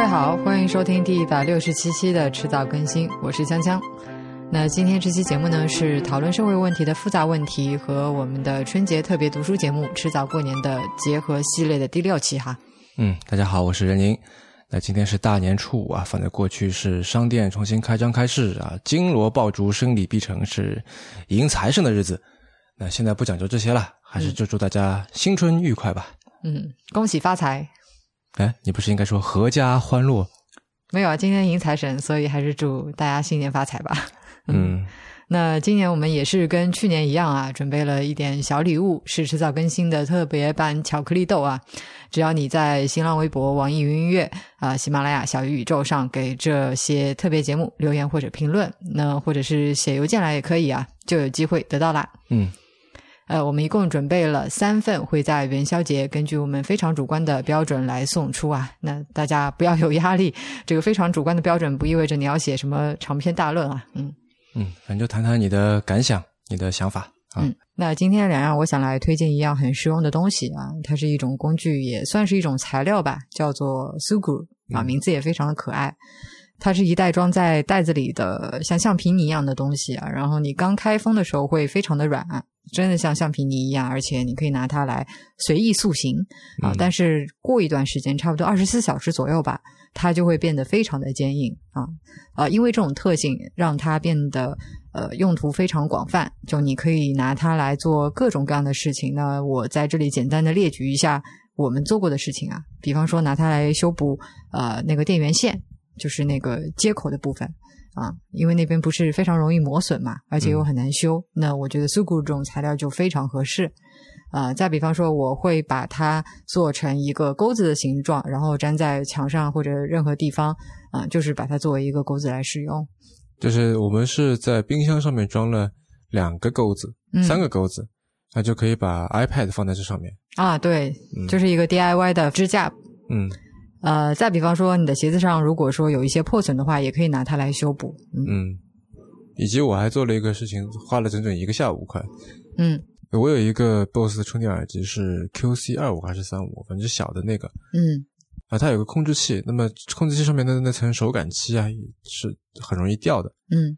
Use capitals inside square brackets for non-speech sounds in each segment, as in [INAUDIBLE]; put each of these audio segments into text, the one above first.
位好，欢迎收听第一百六十七期的迟早更新，我是锵锵。那今天这期节目呢，是讨论社会问题的复杂问题和我们的春节特别读书节目《迟早过年》的结合系列的第六期哈。嗯，大家好，我是任宁。那今天是大年初五啊，放在过去是商店重新开张开市啊，金锣爆竹，生理必成，是迎财神的日子。那现在不讲究这些了，还是就祝大家新春愉快吧。嗯，恭喜发财。哎，你不是应该说阖家欢乐？没有啊，今天迎财神，所以还是祝大家新年发财吧。[LAUGHS] 嗯，那今年我们也是跟去年一样啊，准备了一点小礼物，是迟早更新的特别版巧克力豆啊。只要你在新浪微博、网易云音乐啊、喜马拉雅、小鱼宇宙上给这些特别节目留言或者评论，那或者是写邮件来也可以啊，就有机会得到啦。嗯，呃，我们一共准备了三份，会在元宵节根据我们非常主观的标准来送出啊。那大家不要有压力，这个非常主观的标准不意味着你要写什么长篇大论啊。嗯。嗯，反正就谈谈你的感想、你的想法啊。嗯，那今天两样，我想来推荐一样很实用的东西啊，它是一种工具，也算是一种材料吧，叫做 Sugu 啊，名字也非常的可爱。它是一袋装在袋子里的像橡皮泥一样的东西啊，然后你刚开封的时候会非常的软，真的像橡皮泥一样，而且你可以拿它来随意塑形啊。但是过一段时间，差不多二十四小时左右吧。它就会变得非常的坚硬啊啊！因为这种特性，让它变得呃用途非常广泛。就你可以拿它来做各种各样的事情。那我在这里简单的列举一下我们做过的事情啊，比方说拿它来修补呃那个电源线，就是那个接口的部分啊，因为那边不是非常容易磨损嘛，而且又很难修。那我觉得 Sugu 这种材料就非常合适。啊，再比方说，我会把它做成一个钩子的形状，然后粘在墙上或者任何地方，啊，就是把它作为一个钩子来使用。就是我们是在冰箱上面装了两个钩子，三个钩子，那就可以把 iPad 放在这上面。啊，对，就是一个 DIY 的支架。嗯，呃，再比方说，你的鞋子上如果说有一些破损的话，也可以拿它来修补。嗯，以及我还做了一个事情，花了整整一个下午快。嗯。我有一个 BOSS 的充电耳机，是 QC 二五还是三五，反正小的那个。嗯，啊，它有个控制器，那么控制器上面的那层手感漆啊，是很容易掉的。嗯，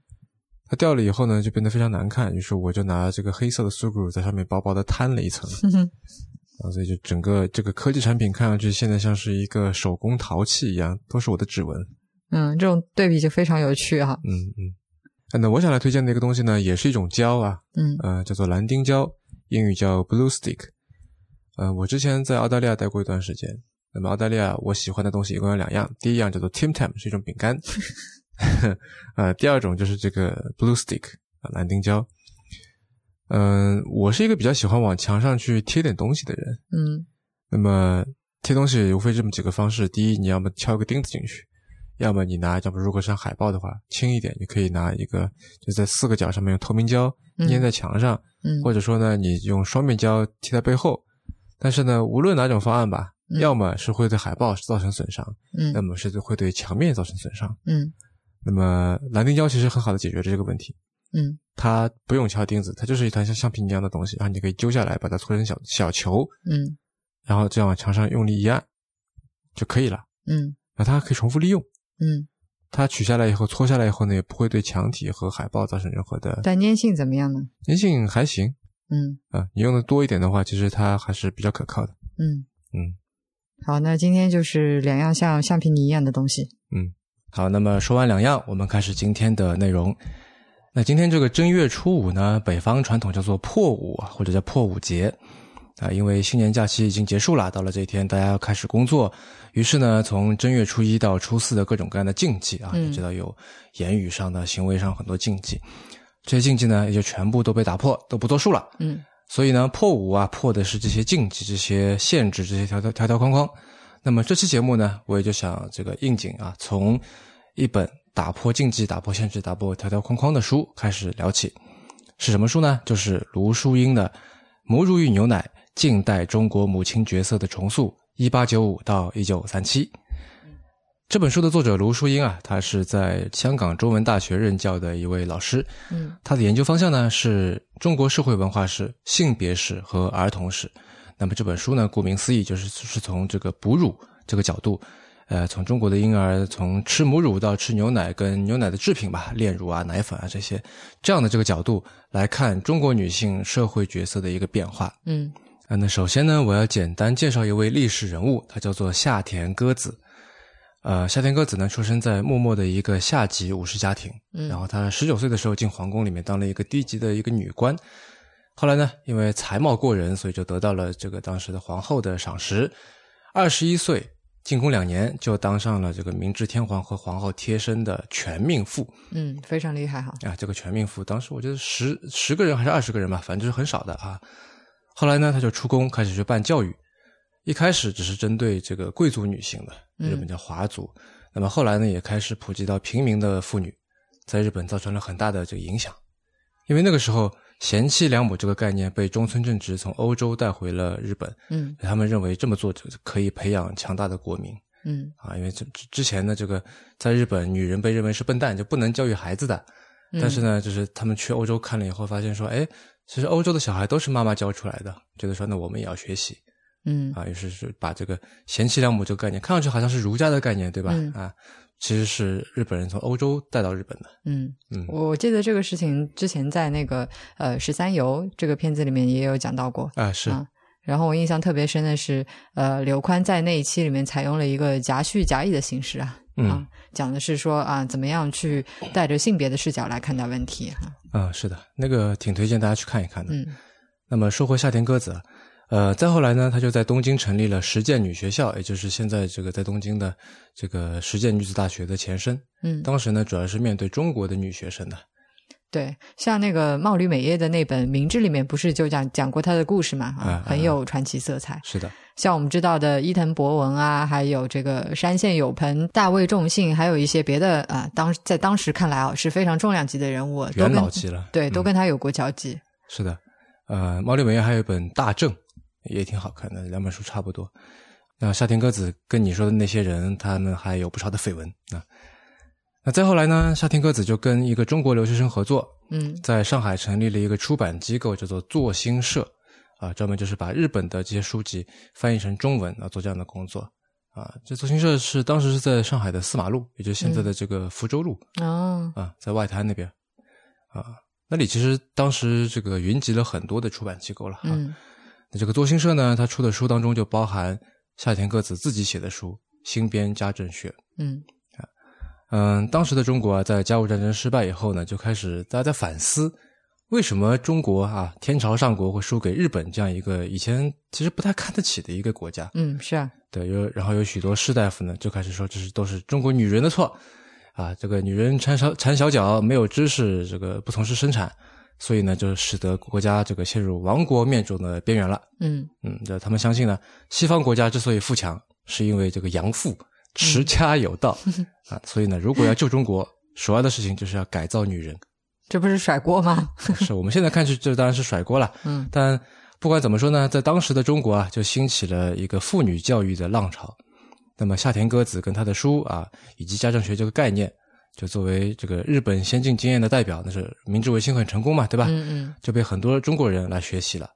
它掉了以后呢，就变得非常难看。于是我就拿这个黑色的 Sugu 在上面薄薄的摊了一层。[LAUGHS] 啊，所以就整个这个科技产品看上去现在像是一个手工陶器一样，都是我的指纹。嗯，这种对比就非常有趣哈。嗯嗯，那我想来推荐的一个东西呢，也是一种胶啊。嗯，呃，叫做蓝丁胶。英语叫 Blue Stick，呃，我之前在澳大利亚待过一段时间。那么澳大利亚我喜欢的东西一共有两样，第一样叫做 Tim Tam，是一种饼干 [LAUGHS] [LAUGHS] 呃，第二种就是这个 Blue Stick 啊，蓝丁胶。嗯，我是一个比较喜欢往墙上去贴点东西的人。嗯，那么贴东西无非这么几个方式：第一，你要么敲个钉子进去；要么你拿，要么如果是海报的话，轻一点，你可以拿一个就在四个角上面用透明胶粘在墙上。嗯，或者说呢，你用双面胶贴在背后，但是呢，无论哪种方案吧，要么是会对海报造成损伤，嗯，要么是会对墙面造成损伤，嗯，那么蓝丁胶其实很好的解决了这个问题，嗯，它不用敲钉子，它就是一团像橡皮泥一样的东西，然后你可以揪下来，把它搓成小小球，嗯，然后这样往墙上用力一按就可以了，嗯，那它可以重复利用，嗯。它取下来以后，搓下来以后呢，也不会对墙体和海报造成任何的。但粘性怎么样呢？粘性还行。嗯啊，你用的多一点的话，其实它还是比较可靠的。嗯嗯，好，那今天就是两样像橡皮泥一样的东西。嗯，好，那么说完两样，我们开始今天的内容。那今天这个正月初五呢，北方传统叫做破五啊或者叫破五节。啊，因为新年假期已经结束了，到了这一天，大家要开始工作。于是呢，从正月初一到初四的各种各样的禁忌啊，你知道有言语上的、行为上很多禁忌，这些禁忌呢，也就全部都被打破，都不作数了。嗯，所以呢，破五啊，破的是这些禁忌、这些限制、这些条条条条框框。那么这期节目呢，我也就想这个应景啊，从一本打破禁忌、打破限制、打破条条框框的书开始聊起。是什么书呢？就是卢淑英的《母乳与牛奶》。近代中国母亲角色的重塑，一八九五到一九三七。这本书的作者卢淑英啊，她是在香港中文大学任教的一位老师。嗯，她的研究方向呢是中国社会文化史、性别史和儿童史。那么这本书呢，顾名思义，就是是从这个哺乳这个角度，呃，从中国的婴儿从吃母乳到吃牛奶跟牛奶的制品吧，炼乳啊、奶粉啊这些，这样的这个角度来看中国女性社会角色的一个变化。嗯啊，那首先呢，我要简单介绍一位历史人物，他叫做夏田歌子。呃，夏田歌子呢，出生在默默的一个下级武士家庭，嗯然后她十九岁的时候进皇宫里面当了一个低级的一个女官，后来呢，因为才貌过人，所以就得到了这个当时的皇后的赏识。二十一岁进宫两年，就当上了这个明治天皇和皇后贴身的全命妇嗯，非常厉害哈。啊。这个全命妇当时我觉得十十个人还是二十个人吧，反正就是很少的啊。后来呢，他就出宫开始去办教育，一开始只是针对这个贵族女性的，嗯日本叫华族。那么后来呢，也开始普及到平民的妇女，在日本造成了很大的这个影响。因为那个时候贤妻良母这个概念被中村正直从欧洲带回了日本，嗯他们认为这么做可以培养强大的国民嗯啊。因为之之前呢，这个在日本女人被认为是笨蛋，就不能教育孩子的。嗯但是呢，就是他们去欧洲看了以后，发现说，哎，其实欧洲的小孩都是妈妈教出来的，觉得说那我们也要学习嗯啊，于是是把这个贤妻良母这个概念，看上去好像是儒家的概念，对吧？嗯啊，其实是日本人从欧洲带到日本的。嗯嗯我记得这个事情之前在那个呃《十三游》这个片子里面也有讲到过。啊，是，啊然后我印象特别深的是，呃，刘宽在那一期里面采用了一个夹叙夹议的形式啊，嗯啊，讲的是说啊，怎么样去带着性别的视角来看待问题哈、啊，是的，那个挺推荐大家去看一看的。嗯那么说回夏天鸽子，啊，呃，再后来呢，他就在东京成立了实践女学校，也就是现在这个在东京的这个实践女子大学的前身。嗯，当时呢，主要是面对中国的女学生的。对，像那个茂吕美耶的那本《明治》里面不是就讲讲过她的故事嘛啊很有传奇色彩。是的，像我们知道的伊藤博文啊，还有这个山县有朋、大卫重信，还有一些别的啊，当在当时看来啊是非常重量级的人物，都元老级了。对，嗯都跟他有过交集。是的，呃，茂吕美还有一本《大正》，也挺好看的，两本书差不多。那夏天鸽子跟你说的那些人，他们还有不少的绯闻啊。那再后来呢，夏天鸽子就跟一个中国留学生合作，嗯在上海成立了一个出版机构，叫做作新社，啊，专门就是把日本的这些书籍翻译成中文啊，做这样的工作。啊，这作新社是当时是在上海的四马路，也就是现在的这个福州路。哦啊，在外滩那边，啊，那里其实当时这个云集了很多的出版机构了哈。嗯那这个多新社呢，他出的书当中就包含夏田歌子自己写的书《新编家政学》。嗯啊嗯，当时的中国啊，在甲午战争失败以后呢，就开始大家在反思，为什么中国啊，天朝上国会输给日本这样一个以前其实不太看得起的一个国家？嗯，是啊，对，有然后有许多士大夫呢，就开始说这是都是中国女人的错，啊，这个女人缠小缠小脚，没有知识，这个不从事生产，所以呢，就使得国家这个陷入亡国灭种的边缘了。嗯嗯，这他们相信呢，西方国家之所以富强，是因为这个杨父持家有道、[LAUGHS] 啊，所以呢，如果要救中国，首要的事情就是要改造女人。这不是甩锅吗？是我们现在看去，这当然是甩锅了。[LAUGHS] 嗯但不管怎么说呢，在当时的中国啊，就兴起了一个妇女教育的浪潮。那么夏田歌子跟她的书啊，以及家政学这个概念，就作为这个日本先进经验的代表，那是明治维新很成功嘛，对吧？嗯嗯就被很多中国人来学习了。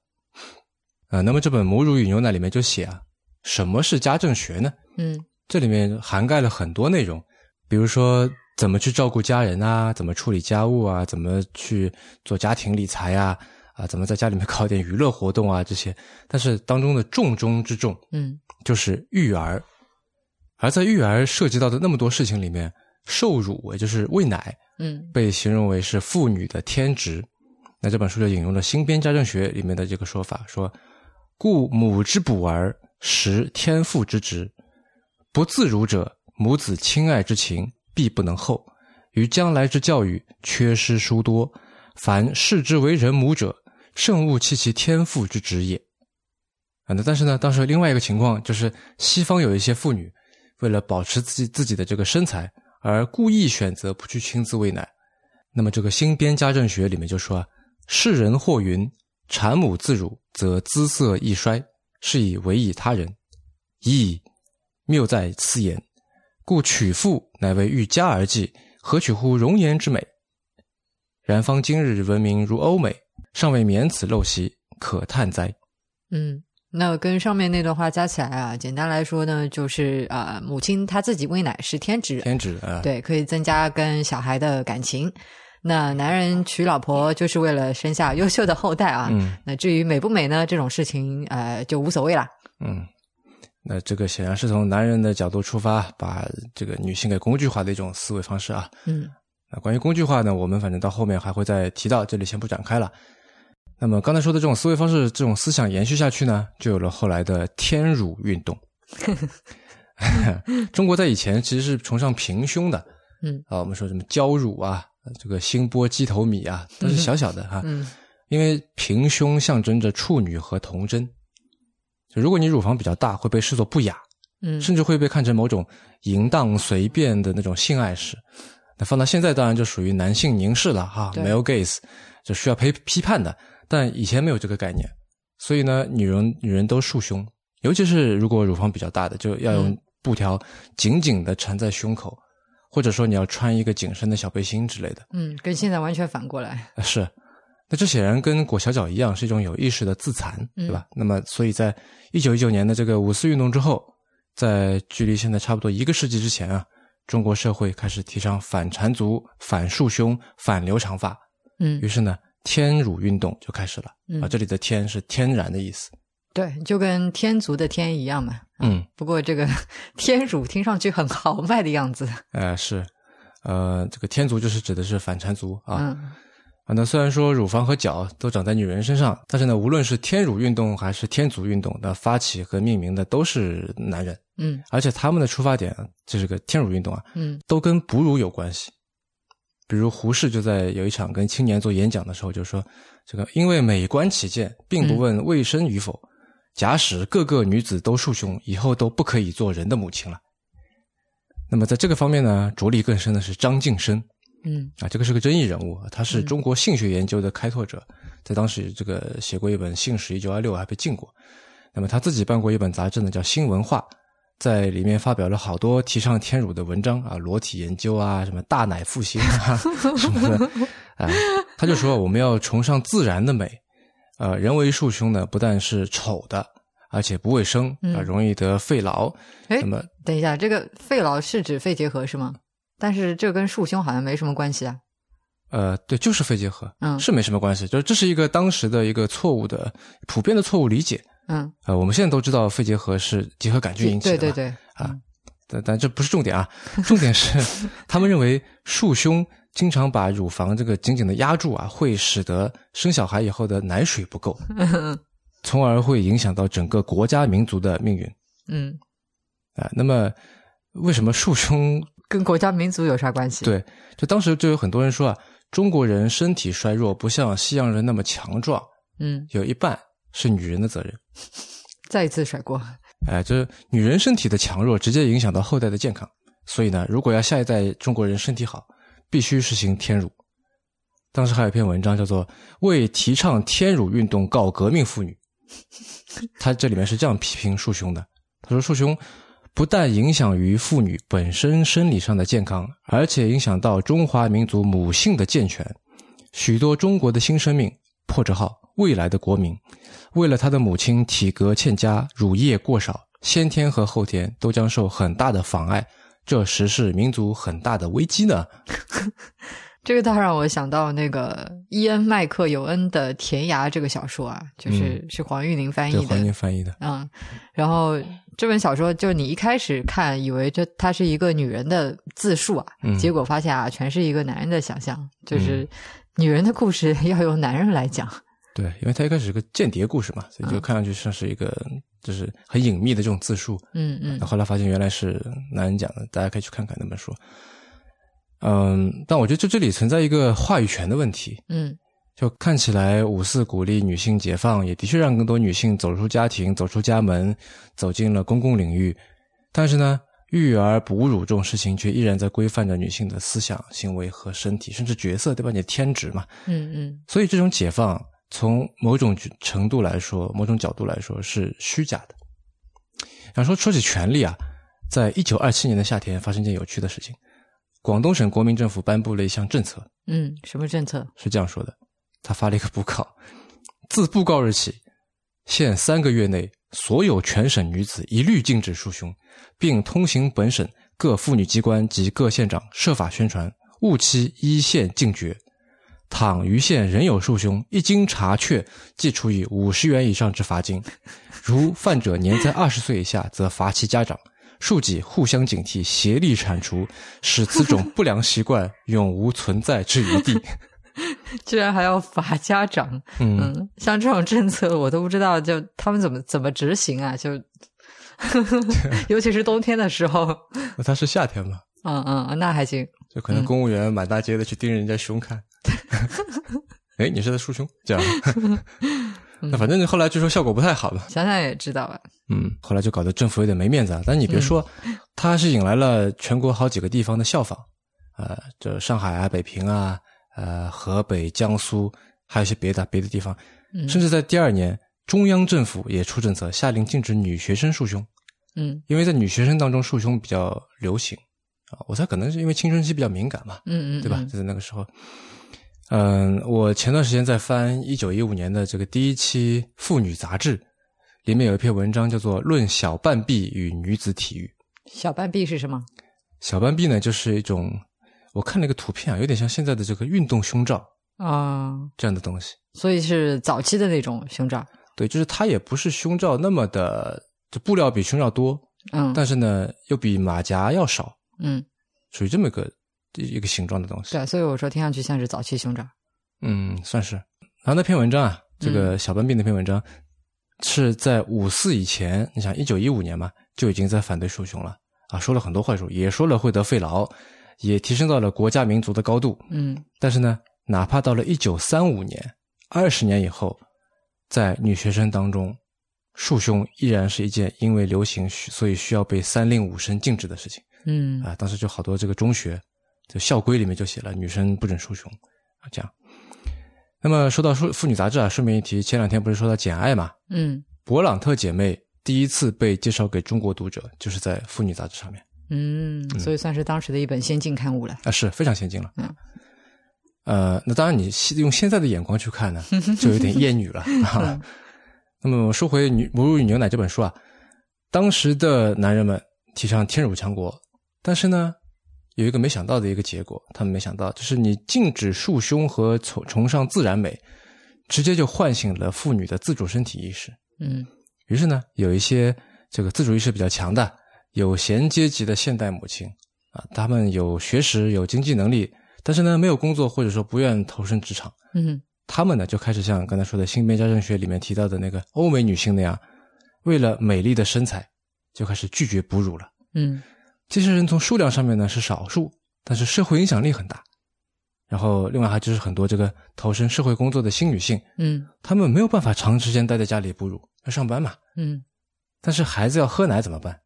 啊、那么这本《母乳与牛奶》里面就写啊，什么是家政学呢？嗯这里面涵盖了很多内容，比如说怎么去照顾家人啊，怎么处理家务啊，怎么去做家庭理财啊，啊，怎么在家里面搞点娱乐活动啊，这些。但是当中的重中之重嗯就是育儿，而在育儿涉及到的那么多事情里面，受乳也就是喂奶嗯被形容为是妇女的天职。那这本书就引用了《新编家政学》里面的这个说法，说：“故母之哺儿，实天父之职。不自如者，母子亲爱之情必不能厚，于将来之教育缺失殊多。凡视之为人母者，甚勿弃其天父之职也。”啊，那但是呢，当时另外一个情况就是，西方有一些妇女为了保持自己自己的这个身材，而故意选择不去亲自喂奶。那么这个新编家政学里面就说啊，世人或云，产母自乳，则姿色易衰，是以为以他人。咦，谬在此言。故娶妇乃为育家而计，何取乎容颜之美？然方今日文明如欧美，尚未免此陋习，可叹哉。嗯那跟上面那段话加起来啊，简单来说呢，就是啊、母亲她自己喂奶是天职，天职啊，对，可以增加跟小孩的感情。那男人娶老婆就是为了生下优秀的后代啊。嗯那至于美不美呢，这种事情呃就无所谓啦。嗯，那这个显然是从男人的角度出发，把这个女性给工具化的一种思维方式啊。嗯那关于工具化呢，我们反正到后面还会再提到，这里先不展开了。那么刚才说的这种思维方式、这种思想延续下去呢，就有了后来的天乳运动。[LAUGHS] 中国在以前其实是崇尚平胸的，嗯。啊，我们说什么娇乳啊，这个星波鸡头米啊，都是小小的哈、嗯。因为平胸象征着处女和童真，就如果你乳房比较大，会被视作不雅，嗯。甚至会被看成某种淫荡随便的那种性爱史。那放到现在，当然就属于男性凝视了哈对，male gaze，就需要批批判的。但以前没有这个概念，所以呢，女人女人都束胸，尤其是如果乳房比较大的，就要用嗯。布条紧紧的缠在胸口，或者说你要穿一个紧身的小背心之类的。嗯，跟现在完全反过来。啊，是，那这显然跟裹小脚一样，是一种有意识的自残，对吧？那么，所以在一九一九年的这个五四运动之后，在距离现在差不多一个世纪之前啊，中国社会开始提倡反缠足、反束胸、反留长发，嗯。于是呢，天乳运动就开始了。嗯啊，这里的“天”是天然的意思。对，就跟天族的天一样嘛。嗯，不过这个 [LAUGHS] 天乳听上去很豪迈的样子。呃，是，呃，这个天族就是指的是反缠足啊。嗯啊，那虽然说乳房和脚都长在女人身上，但是呢，无论是天乳运动还是天足运动，那发起和命名的都是男人，嗯而且他们的出发点，这是个天乳运动啊，嗯都跟哺乳有关系。比如胡适就在有一场跟青年做演讲的时候就说，这个因为美观起见，并不问卫生与否，假使各个女子都束胸，以后都不可以做人的母亲了。那么在这个方面呢，着力更深的是张晋生，嗯啊，这个是个争议人物，他是中国性学研究的开拓者，在当时这个写过一本《性史一九二六》，还被禁过。那么他自己办过一本杂志呢，叫《新文化》，在里面发表了好多提倡天乳的文章啊，裸体研究啊，什么大奶复兴啊 [LAUGHS] 什么的，啊，他就说我们要崇尚自然的美，呃，人为束胸呢，不但是丑的，而且不卫生啊、嗯容易得肺痨。哎那么等一下，这个肺痨是指肺结核是吗？但是这跟束胸好像没什么关系啊。呃，对，就是肺结核，嗯是没什么关系，就是这是一个当时的一个错误的、普遍的错误理解。嗯，呃，我们现在都知道肺结核是结核杆菌引起的，对对。对，啊，但但这不是重点啊，[LAUGHS] 重点是他们认为束胸经常把乳房这个紧紧的压住啊，会使得生小孩以后的奶水不够，[LAUGHS] 从而会影响到整个国家民族的命运嗯，啊。那么为什么束胸？跟国家民族有啥关系？，[LAUGHS] 对，就当时就有很多人说啊，中国人身体衰弱，不像西洋人那么强壮，嗯，有一半是女人的责任。[LAUGHS] 再一次甩锅。哎，就是女人身体的强弱直接影响到后代的健康，所以呢，如果要下一代中国人身体好，必须实行天乳。当时还有一篇文章叫做《为提倡天乳运动告革命妇女》，他这里面是这样批评束胸的。他说，束胸不但影响于妇女本身生理上的健康，而且影响到中华民族母性的健全。许多中国的新生命（破折号未来的国民）为了他的母亲体格欠佳、乳液过少，先天和后天都将受很大的妨碍，这实是民族很大的危机呢。[LAUGHS] 这个倒让我想到那个伊恩·麦克尤恩的《田涯》这个小说啊，就是、是黄玉玲翻译的，黄玉玲。翻译的，嗯，然后这本小说就你一开始看以为这它是一个女人的自述啊，嗯结果发现啊，全是一个男人的想象，就是女人的故事 [LAUGHS] 要由男人来讲。对，因为他一开始是个间谍故事嘛，所以就看上去像是一个就是很隐秘的这种自述。嗯嗯那后来发现原来是男人讲的，大家可以去看看那本书。嗯，但我觉得这这里存在一个话语权的问题。嗯就看起来五四鼓励女性解放，也的确让更多女性走出家庭、走出家门，走进了公共领域。但是呢，育儿哺乳这种事情却依然在规范着女性的思想、行为和身体，甚至角色，对吧？你的天职嘛。嗯嗯所以这种解放，从某种程度来说，某种角度来说是虚假的。然后说说起权利啊，在一九二七年的夏天发生一件有趣的事情，广东省国民政府颁布了一项政策，嗯，什么政策？是这样说的：他发了一个布告，自布告日起，限三个月内所有全省女子一律禁止束胸，并通行本省各妇女机关及各县长设法宣传，务期一线禁绝。倘余县仍有数凶，一经查确，即处以五十元以上之罚金；如犯者年在二十岁以下，则罚其家长。庶几互相警惕，协力铲除，使此种不良习惯永无存在之余地。[LAUGHS] 居然还要罚家长，嗯，嗯，像这种政策我都不知道，就他们怎么怎么执行啊？就，[LAUGHS] 尤其是冬天的时候，那他是夏天嘛，嗯嗯，那还行，就可能公务员满大街的去盯着人家胸看。[LAUGHS] 哎，你是在束胸？这样，[LAUGHS] 那反正后来据说效果不太好嘛。想想也知道吧。嗯，后来就搞得政府有点没面子啊。但你别说，他是引来了全国好几个地方的效仿，呃，这上海啊、北平啊、呃、河北、江苏，还有一些别的别的地方，嗯甚至在第二年，中央政府也出政策，下令禁止女学生束胸，嗯因为在女学生当中束胸比较流行啊。我猜可能是因为青春期比较敏感嘛，嗯嗯，对吧？嗯就在那个时候，嗯，我前段时间在翻一九一五年的这个第一期《妇女》杂志，里面有一篇文章叫做《论小半臂与女子体育》。小半臂是什么？小半臂呢，就是一种我看了一个图片啊，有点像现在的这个运动胸罩啊、这样的东西。所以是早期的那种胸罩。对，就是它也不是胸罩那么的，就布料比胸罩多，嗯，但是呢又比马甲要少，嗯，属于这么一个一个形状的东西。对，所以我说听上去像是早期胸罩。嗯，算是。然后那篇文章啊，这个小笨病那篇文章、是在五四以前，你想一九一五年嘛，就已经在反对束胸了啊，说了很多坏处，也说了会得肺痨，也提升到了国家民族的高度。嗯但是呢，哪怕到了一九三五年，二十年以后，在女学生当中，束胸依然是一件因为流行需所以需要被三令五申禁止的事情嗯啊。当时就好多这个中学，就校规里面就写了女生不准束胸啊，这样。那么说到妇妇女杂志啊，顺便一提，前两天不是说到《简爱》嘛，嗯勃朗特姐妹第一次被介绍给中国读者，就是在妇女杂志上面嗯，所以算是当时的一本先进刊物了。啊，是非常先进了。嗯，呃，那当然你现用现在的眼光去看呢，就有点厌女了 [LAUGHS] 啊。那么说回《女母乳与牛奶》这本书啊，当时的男人们提倡天乳强国，但是呢，有一个没想到的一个结果，他们没想到，就是你禁止束胸和崇崇尚自然美，直接就唤醒了妇女的自主身体意识。嗯于是呢，有一些这个自主意识比较强的有闲阶级的现代母亲啊，她们有学识、有经济能力，但是呢没有工作或者说不愿投身职场，嗯她们呢就开始像刚才说的性别家政学里面提到的那个欧美女性那样，为了美丽的身材，就开始拒绝哺乳了。嗯这些人从数量上面呢是少数，但是社会影响力很大。然后另外还就是很多这个投身社会工作的新女性，嗯她们没有办法长时间待在家里哺乳，要上班嘛。嗯，但是孩子要喝奶怎么办？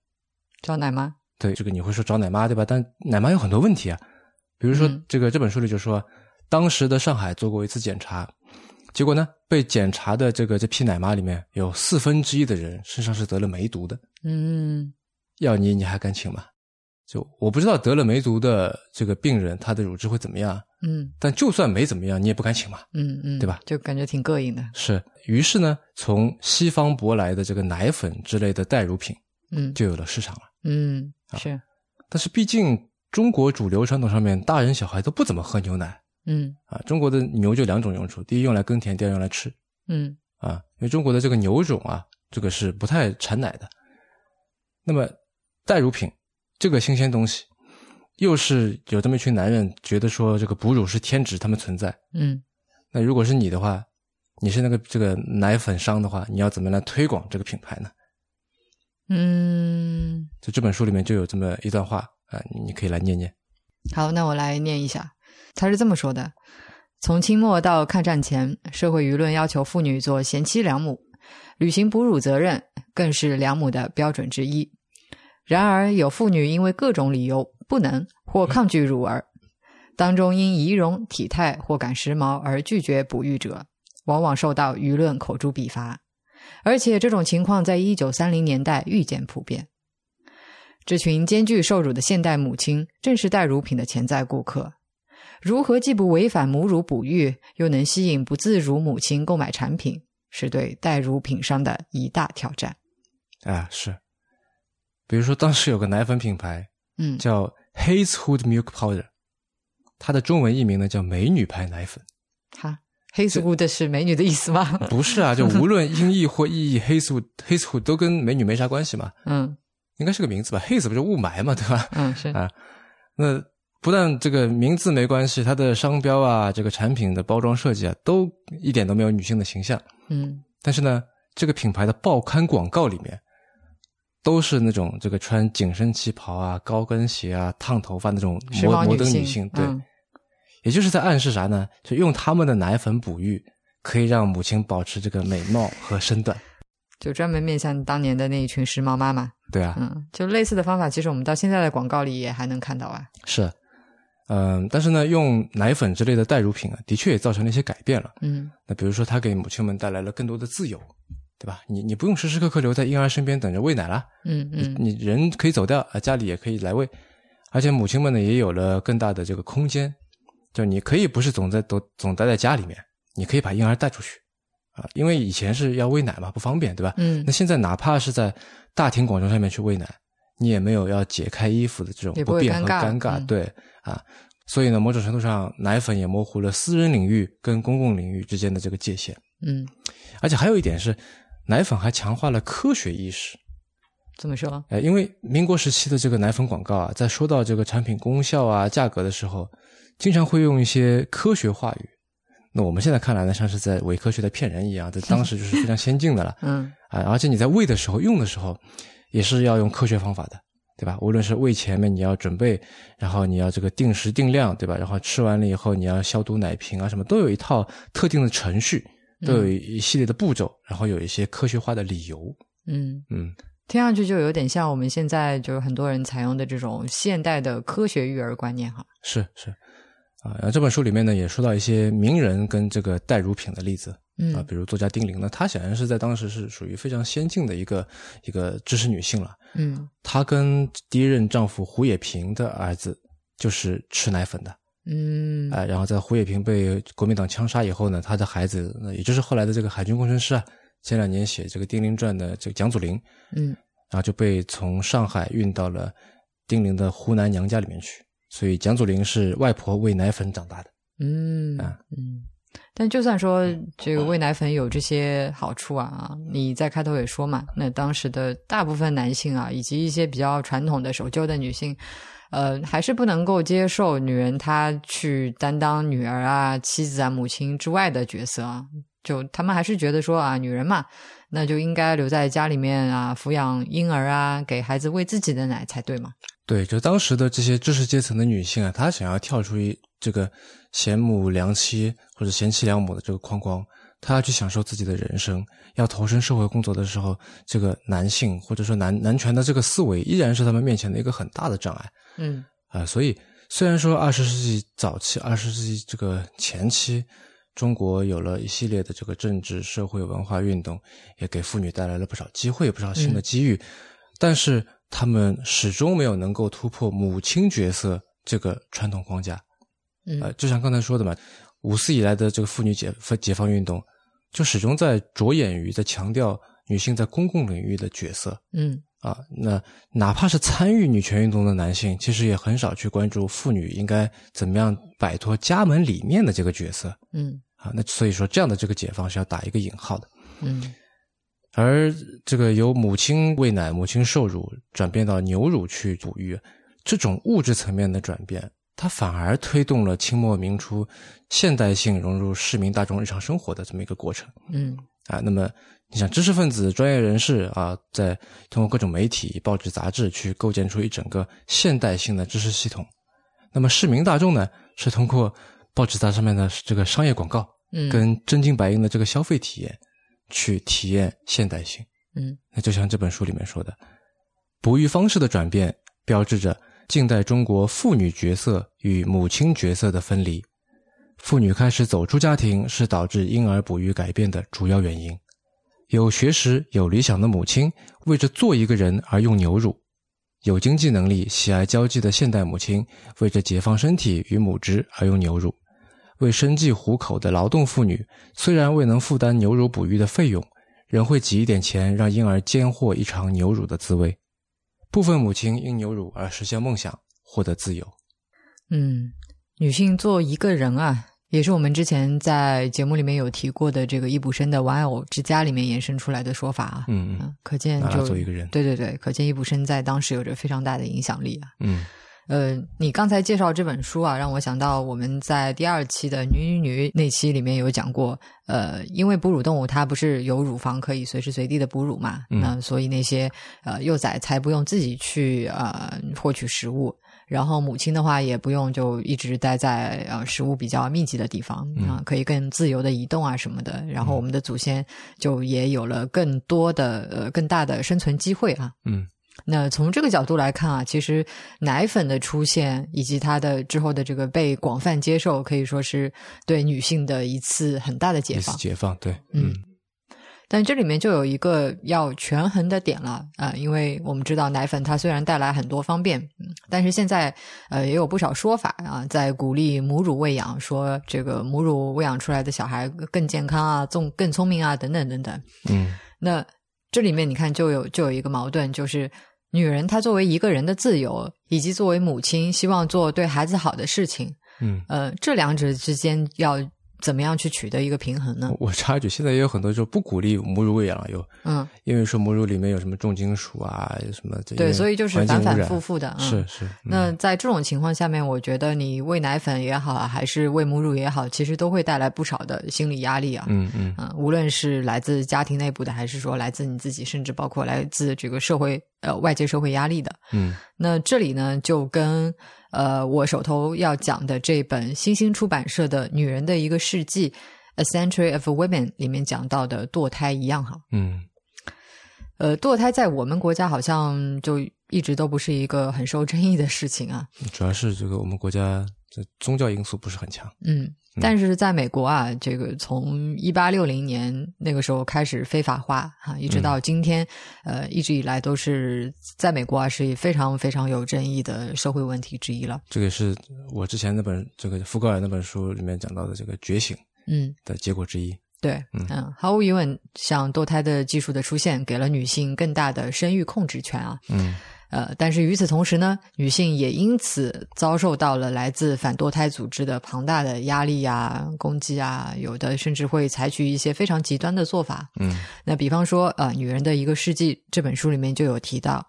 找奶妈。对，这个你会说找奶妈对吧？但奶妈有很多问题啊，比如说嗯这个这本书里就说，当时的上海做过一次检查，结果呢被检查的这个这批奶妈里面有四分之一的人身上是得了梅毒的，嗯要你你还敢请吗？就我不知道得了梅毒的这个病人他的乳汁会怎么样，嗯但就算没怎么样，你也不敢请嘛。嗯嗯，对吧？就感觉挺膈应的。是，于是呢，从西方舶来的这个奶粉之类的代乳品嗯就有了市场了。嗯，是。但是毕竟中国主流传统上面，大人小孩都不怎么喝牛奶嗯啊。中国的牛就两种用处，第一用来耕田，第二用来吃嗯啊。因为中国的这个牛种啊，这个是不太产奶的。那么代乳品这个新鲜东西，又是有这么一群男人觉得说这个哺乳是天职，他们存在。嗯那如果是你的话，你是那个这个奶粉商的话，你要怎么来推广这个品牌呢？嗯，就这本书里面就有这么一段话啊、你可以来念念。好，那我来念一下。他是这么说的：从清末到抗战前，社会舆论要求妇女做贤妻良母，履行哺乳责任，更是良母的标准之一。然而，有妇女因为各种理由不能或抗拒乳儿，当中因仪容、体态或赶时髦而拒绝哺育者，往往受到舆论口诛笔伐。而且，这种情况在一九三零年代愈见普遍。这群兼具受辱的现代母亲，正是代乳品的潜在顾客。如何既不违反母乳哺育，又能吸引不自乳母亲购买产品，是对代乳品商的一大挑战。啊，是。比如说，当时有个奶粉品牌，嗯，叫 Hazewood Milk Powder，它的中文译名呢叫美女牌奶粉。哈，Hazewood 是美女的意思吗？[LAUGHS] 不是啊，就无论音译或意译，Hazewood，Hazewood 都跟美女没啥关系嘛。嗯，应该是个名字吧？Haze 不是雾霾嘛，对吧？嗯，是啊。那不但这个名字没关系，它的商标啊，这个产品的包装设计啊，都一点都没有女性的形象。嗯，但是呢，这个品牌的报刊广告里面，都是那种这个穿紧身旗袍啊、高跟鞋啊、烫头发那种摩摩登女性，对，也就是在暗示啥呢？就用他们的奶粉哺育，可以让母亲保持这个美貌和身段，就专门面向当年的那一群时髦妈妈。对啊，嗯，就类似的方法，其实我们到现在的广告里也还能看到啊。是，嗯，但是呢，用奶粉之类的代乳品啊，的确也造成了一些改变了。嗯，那比如说，它给母亲们带来了更多的自由，对吧？你你不用时时刻刻留在婴儿身边等着喂奶了。嗯嗯，你人可以走掉啊，家里也可以来喂，而且母亲们呢也有了更大的这个空间，就你可以不是总在都总待在家里面，你可以把婴儿带出去啊，因为以前是要喂奶嘛，不方便，对吧？嗯，那现在哪怕是在大庭广众上面去喂奶，你也没有要解开衣服的这种不便和尴尬，对啊，所以呢，某种程度上，奶粉也模糊了私人领域跟公共领域之间的这个界限。嗯，而且还有一点是，奶粉还强化了科学意识。怎么说？哎，因为民国时期的这个奶粉广告啊，在说到这个产品功效啊、价格的时候，经常会用一些科学话语。那我们现在看来呢，像是在伪科学的骗人一样，在当时就是非常先进的了。[LAUGHS] 嗯，啊，而且你在喂的时候、用的时候，也是要用科学方法的，对吧？无论是喂前面你要准备，然后你要这个定时定量，对吧？然后吃完了以后你要消毒奶瓶啊，什么都有一套特定的程序，都有一系列的步骤，然后有一些科学化的理由。嗯。嗯，听上去就有点像我们现在就是很多人采用的这种现代的科学育儿观念哈。是是。啊，然后这本书里面呢，也说到一些名人跟这个代乳品的例子，嗯。啊，比如作家丁玲呢，她显然是在当时是属于非常先进的一个一个知识女性了，嗯，她跟第一任丈夫胡也平的儿子就是吃奶粉的，嗯，哎，然后在胡也平被国民党枪杀以后呢，他的孩子，也就是后来的这个海军工程师啊，前两年写这个丁玲传的这个蒋祖林，嗯，然后就被从上海运到了丁玲的湖南娘家里面去。所以蒋祖林是外婆喂奶粉长大的，嗯啊嗯，但就算说这个喂奶粉有这些好处啊，你在开头也说嘛，那当时的大部分男性啊，以及一些比较传统的守旧的女性，呃，还是不能够接受女人她去担当女儿啊、妻子啊、母亲之外的角色啊，就他们还是觉得说啊，女人嘛，那就应该留在家里面啊，抚养婴儿啊，给孩子喂自己的奶才对嘛。对，就当时的这些知识阶层的女性啊，她想要跳出一这个贤母良妻或者贤妻良母的这个框框，她要去享受自己的人生，要投身社会工作的时候，这个男性或者说男男权的这个思维依然是他们面前的一个很大的障碍。嗯啊，所以虽然说二十世纪早期、二十世纪这个前期，中国有了一系列的这个政治、社会、文化运动，也给妇女带来了不少机会、不少新的机遇，但是。他们始终没有能够突破母亲角色这个传统框架，呃，就像刚才说的嘛，五四以来的这个妇女解解放运动，就始终在着眼于在强调女性在公共领域的角色，嗯，啊，那哪怕是参与女权运动的男性，其实也很少去关注妇女应该怎么样摆脱家门里面的这个角色，嗯，啊，那所以说这样的这个解放是要打一个引号的，嗯。而这个由母亲喂奶、母亲受乳转变到牛乳去哺育，这种物质层面的转变，它反而推动了清末明初现代性融入市民大众日常生活的这么一个过程。嗯，啊，那么你想，知识分子、专业人士啊，在通过各种媒体、报纸、杂志去构建出一整个现代性的知识系统，那么市民大众呢，是通过报纸杂志上面的这个商业广告，嗯，跟真金白银的这个消费体验。去体验现代性，嗯，那就像这本书里面说的，哺育方式的转变，标志着近代中国妇女角色与母亲角色的分离。妇女开始走出家庭，是导致婴儿哺育改变的主要原因。有学识、有理想的母亲，为着做一个人而用牛乳；有经济能力、喜爱交际的现代母亲，为着解放身体与母职而用牛乳。为生计糊口的劳动妇女，虽然未能负担牛乳哺育的费用，仍会挤一点钱让婴儿兼获一场牛乳的滋味。部分母亲因牛乳而实现梦想，获得自由。嗯，女性做一个人啊，也是我们之前在节目里面有提过的这个易卜生的《玩偶之家》里面延伸出来的说法啊。嗯嗯，可见就做一个人对对对，可见易卜生在当时有着非常大的影响力啊。嗯呃，你刚才介绍这本书啊，让我想到我们在第二期的“女女女”那期里面有讲过，呃，因为哺乳动物它不是有乳房可以随时随地的哺乳嘛，嗯。那所以那些呃幼崽才不用自己去呃获取食物，然后母亲的话也不用就一直待在呃食物比较密集的地方啊、可以更自由的移动啊什么的，然后我们的祖先就也有了更多的呃更大的生存机会啊。嗯那从这个角度来看啊，其实奶粉的出现以及它的之后的这个被广泛接受，可以说是对女性的一次很大的解放。解放，对，嗯但这里面就有一个要权衡的点了啊、因为我们知道奶粉它虽然带来很多方便，嗯，但是现在呃也有不少说法啊，在鼓励母乳喂养，说这个母乳喂养出来的小孩更健康啊，纵更聪明啊，等等等等。嗯那这里面你看，就有就有一个矛盾，就是女人她作为一个人的自由，以及作为母亲希望做对孩子好的事情，嗯。呃，这两者之间要怎么样去取得一个平衡呢？我插一句，现在也有很多就不鼓励母乳喂养了，有嗯，因为说母乳里面有什么重金属啊，有什么这对，所以就是反反复复的。嗯、是是，嗯那在这种情况下面，我觉得你喂奶粉也好，还是喂母乳也好，其实都会带来不少的心理压力啊。嗯嗯嗯，无论是来自家庭内部的，还是说来自你自己，甚至包括来自这个社会呃外界社会压力的，嗯那这里呢，就跟呃我手头要讲的这本新兴出版社的《女人的一个世纪》（A Century of Women） 里面讲到的堕胎一样哈。嗯呃，堕胎在我们国家好像就一直都不是一个很受争议的事情啊。主要是这个我们国家这宗教因素不是很强。嗯，但是在美国啊，这个从一八六零年那个时候开始非法化哈、一直到今天，呃，一直以来都是在美国啊是非常非常有争议的社会问题之一了。这个也是我之前那本这个福格尔那本书里面讲到的这个觉醒嗯。的结果之一。对，嗯，毫无疑问，像堕胎的技术的出现，给了女性更大的生育控制权啊。嗯呃，但是与此同时呢，女性也因此遭受到了来自反堕胎组织的庞大的压力啊、攻击啊，有的甚至会采取一些非常极端的做法。嗯那比方说，呃，《女人的一个世纪》这本书里面就有提到，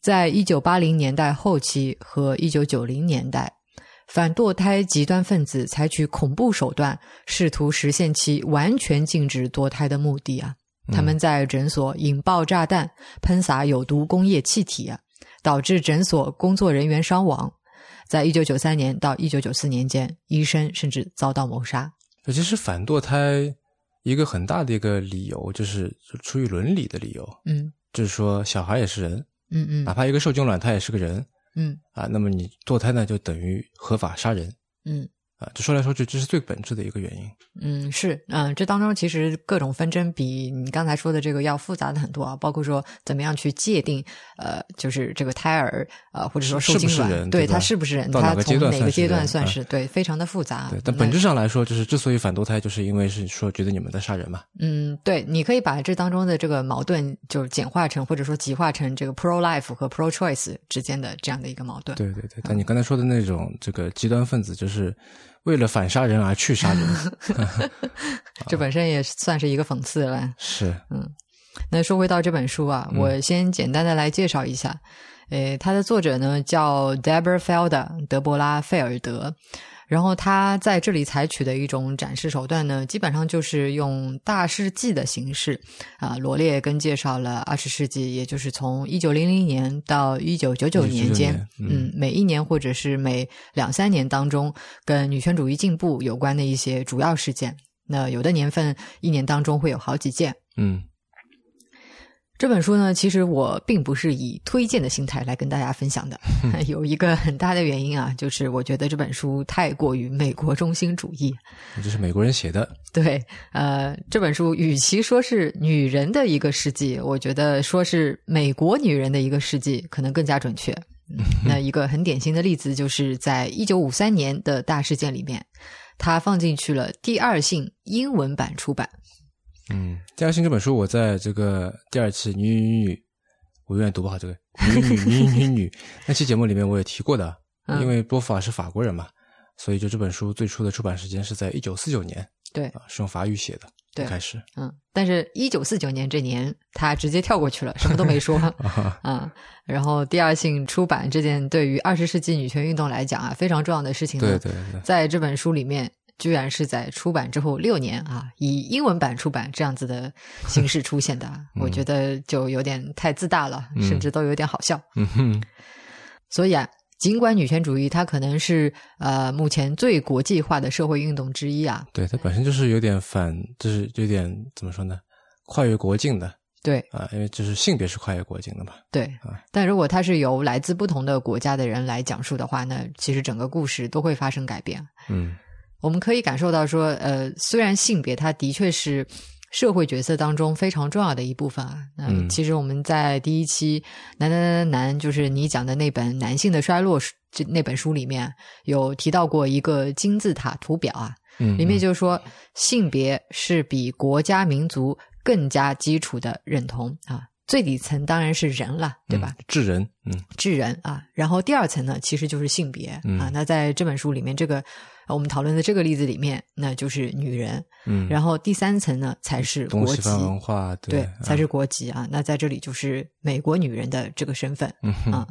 在一九八零年代后期和一九九零年代，反堕胎极端分子采取恐怖手段，试图实现其完全禁止堕胎的目的啊。他们在诊所引爆炸弹，喷洒有毒工业气体啊，导致诊所工作人员伤亡。在一九九三年到一九九四年间，医生甚至遭到谋杀。其实反堕胎一个很大的一个理由就是出于伦理的理由，嗯就是说小孩也是人，嗯嗯哪怕一个受精卵他也是个人嗯啊，那么你堕胎呢就等于合法杀人嗯啊，就说来说去这是最本质的一个原因。嗯，是，嗯，这当中其实各种纷争比你刚才说的这个要复杂的很多啊，包括说怎么样去界定，呃，就是这个胎儿，呃，或者说受精卵，对人对吧它是不是人，到哪它从哪个阶段算是对，非常的复杂。对，但本质上来说，就是之所以反堕胎，就是因为是说觉得你们在杀人嘛。嗯，对，你可以把这当中的这个矛盾就简化成，或者说极化成这个 pro life 和 pro choice 之间的这样的一个矛盾。对对对，但你刚才说的那种这个极端分子，就是为了反杀人而去杀人，[LAUGHS] 这本身也算是一个讽刺了。是嗯那说回到这本书啊，嗯我先简单的来介绍一下。诶，它的作者呢叫 Deborah Felder，德伯拉·费尔德。然后他在这里采取的一种展示手段呢，基本上就是用大事记的形式啊，罗列跟介绍了二十世纪，也就是从一九零零年到一九九九年间，年嗯嗯，每一年或者是每两三年当中，跟女权主义进步有关的一些主要事件。那有的年份一年当中会有好几件。嗯这本书呢，其实我并不是以推荐的心态来跟大家分享的，[LAUGHS] 有一个很大的原因啊，就是我觉得这本书太过于美国中心主义。[LAUGHS] 这是美国人写的，对，呃，这本书与其说是女人的一个世纪，我觉得说是美国女人的一个世纪可能更加准确。嗯 [LAUGHS] 那一个很典型的例子，就是在一九五三年的大事件里面，它放进去了第二性英文版出版。嗯，第二性这本书我在这个第二期女女女女，我永远读不好这个 [LAUGHS] 女女女女女 [LAUGHS] 那期节目里面我也提过的，嗯。因为波伏娃是法国人嘛，所以就这本书最初的出版时间是在一九四九年对，啊，是用法语写的，对。一开始。嗯，但是，一九四九年这年，他直接跳过去了，什么都没说。[LAUGHS] 啊，啊。然后，第二性出版这件对于二十世纪女权运动来讲啊，非常重要的事情呢，对对对，在这本书里面，居然是在出版之后六年啊，以英文版出版这样子的形式出现的啊，我觉得就有点太自大了，嗯甚至都有点好笑。嗯哼，所以啊，尽管女权主义它可能是呃目前最国际化的社会运动之一啊，对，它本身就是有点反，就是有点怎么说呢，跨越国境的对啊，因为就是性别是跨越国境的嘛，对啊。但如果它是由来自不同的国家的人来讲述的话，那其实整个故事都会发生改变。嗯我们可以感受到说，呃，虽然性别它的确是社会角色当中非常重要的一部分啊。那嗯其实我们在第一期《男男男男男》就是你讲的那本《男性的衰落》这那本书里面有提到过一个金字塔图表啊，嗯，里面就是说性别是比国家民族更加基础的认同啊。最底层当然是人了，对吧？嗯？智人，嗯智人啊，然后第二层呢，其实就是性别、嗯啊。那在这本书里面，这个呃我们讨论的这个例子里面，那就是女人。嗯，然后第三层呢，才是国籍，文化，对，啊才是国籍啊。那在这里就是美国女人的这个身份啊。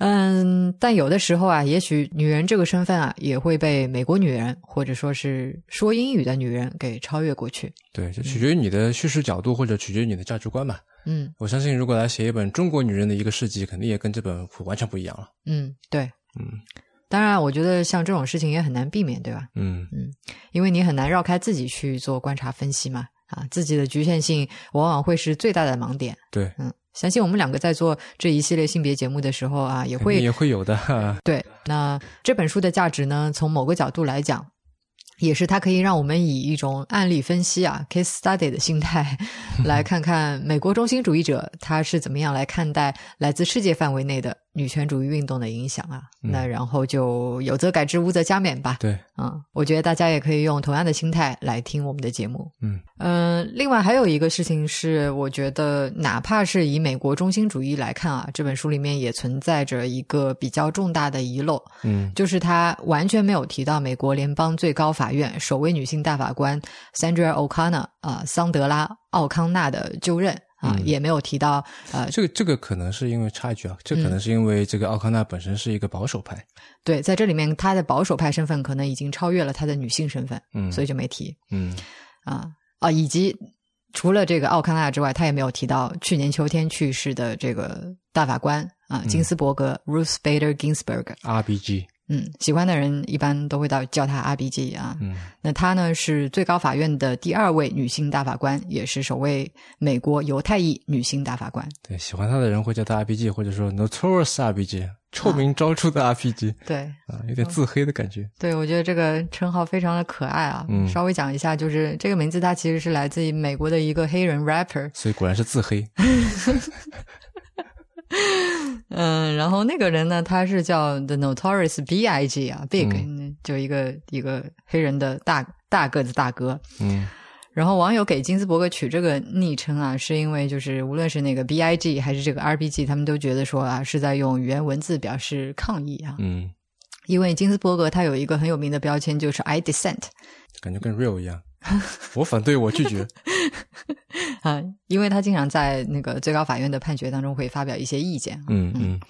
嗯，但有的时候啊，也许女人这个身份啊，也会被美国女人或者说是说英语的女人给超越过去。对，就取决于你的叙事角度，或者取决于你的价值观嘛。嗯我相信，如果来写一本中国女人的一个事迹，肯定也跟这本完全不一样了。嗯，对。嗯当然，我觉得像这种事情也很难避免，对吧？嗯嗯因为你很难绕开自己去做观察分析嘛，啊，自己的局限性往往会是最大的盲点。对，嗯，相信我们两个在做这一系列性别节目的时候啊，也会也会有的。哈对。那这本书的价值呢，从某个角度来讲，也是它可以让我们以一种案例分析啊 （case study） 的心态，[LAUGHS] 来看看美国中心主义者他是怎么样来看待来自世界范围内的女权主义运动的影响啊。嗯那然后就有则改之，无则加勉吧。对，嗯，我觉得大家也可以用同样的心态来听我们的节目。嗯嗯、另外还有一个事情是，我觉得哪怕是以美国中心主义来看啊，这本书里面也存在着一个比较重大的遗漏，嗯就是他完全没有提到美国联邦最高法院首位女性大法官 Sandra O'Connor 啊、桑德拉奥康纳的就任啊、嗯也没有提到呃，这个这个可能是因为插一句啊，这可能是因为这个奥康纳本身是一个保守派。对，在这里面他的保守派身份可能已经超越了他的女性身份，嗯，所以就没提。嗯啊啊，以及除了这个奥康纳之外，他也没有提到去年秋天去世的这个大法官啊，金斯伯格、Ruth Bader Ginsburg。，RBG，嗯，喜欢的人一般都会到叫他 RBG 啊。嗯那她呢是最高法院的第二位女性大法官，也是首位美国犹太裔女性大法官。对，喜欢他的人会叫他 RBG，或者说 Notorious RBG，臭名昭著的 RBG 对啊，有点自黑的感觉。对，我觉得这个称号非常的可爱啊。嗯稍微讲一下，就是这个名字，它其实是来自于美国的一个黑人 rapper。所以果然是自黑。[LAUGHS] [LAUGHS] 嗯，然后那个人呢，他是叫 The Notorious B.I.G. 啊，Big，、嗯就一个一个黑人的大大个子大哥。嗯然后网友给金斯伯格取这个昵称啊，是因为就是无论是那个 B.I.G. 还是这个 R.B.G.，他们都觉得说啊是在用语言文字表示抗议啊。嗯，因为金斯伯格他有一个很有名的标签，就是 I dissent 感觉跟 real 一样。[LAUGHS] 我反对，我拒绝。[LAUGHS] 啊，因为他经常在那个最高法院的判决当中会发表一些意见。嗯嗯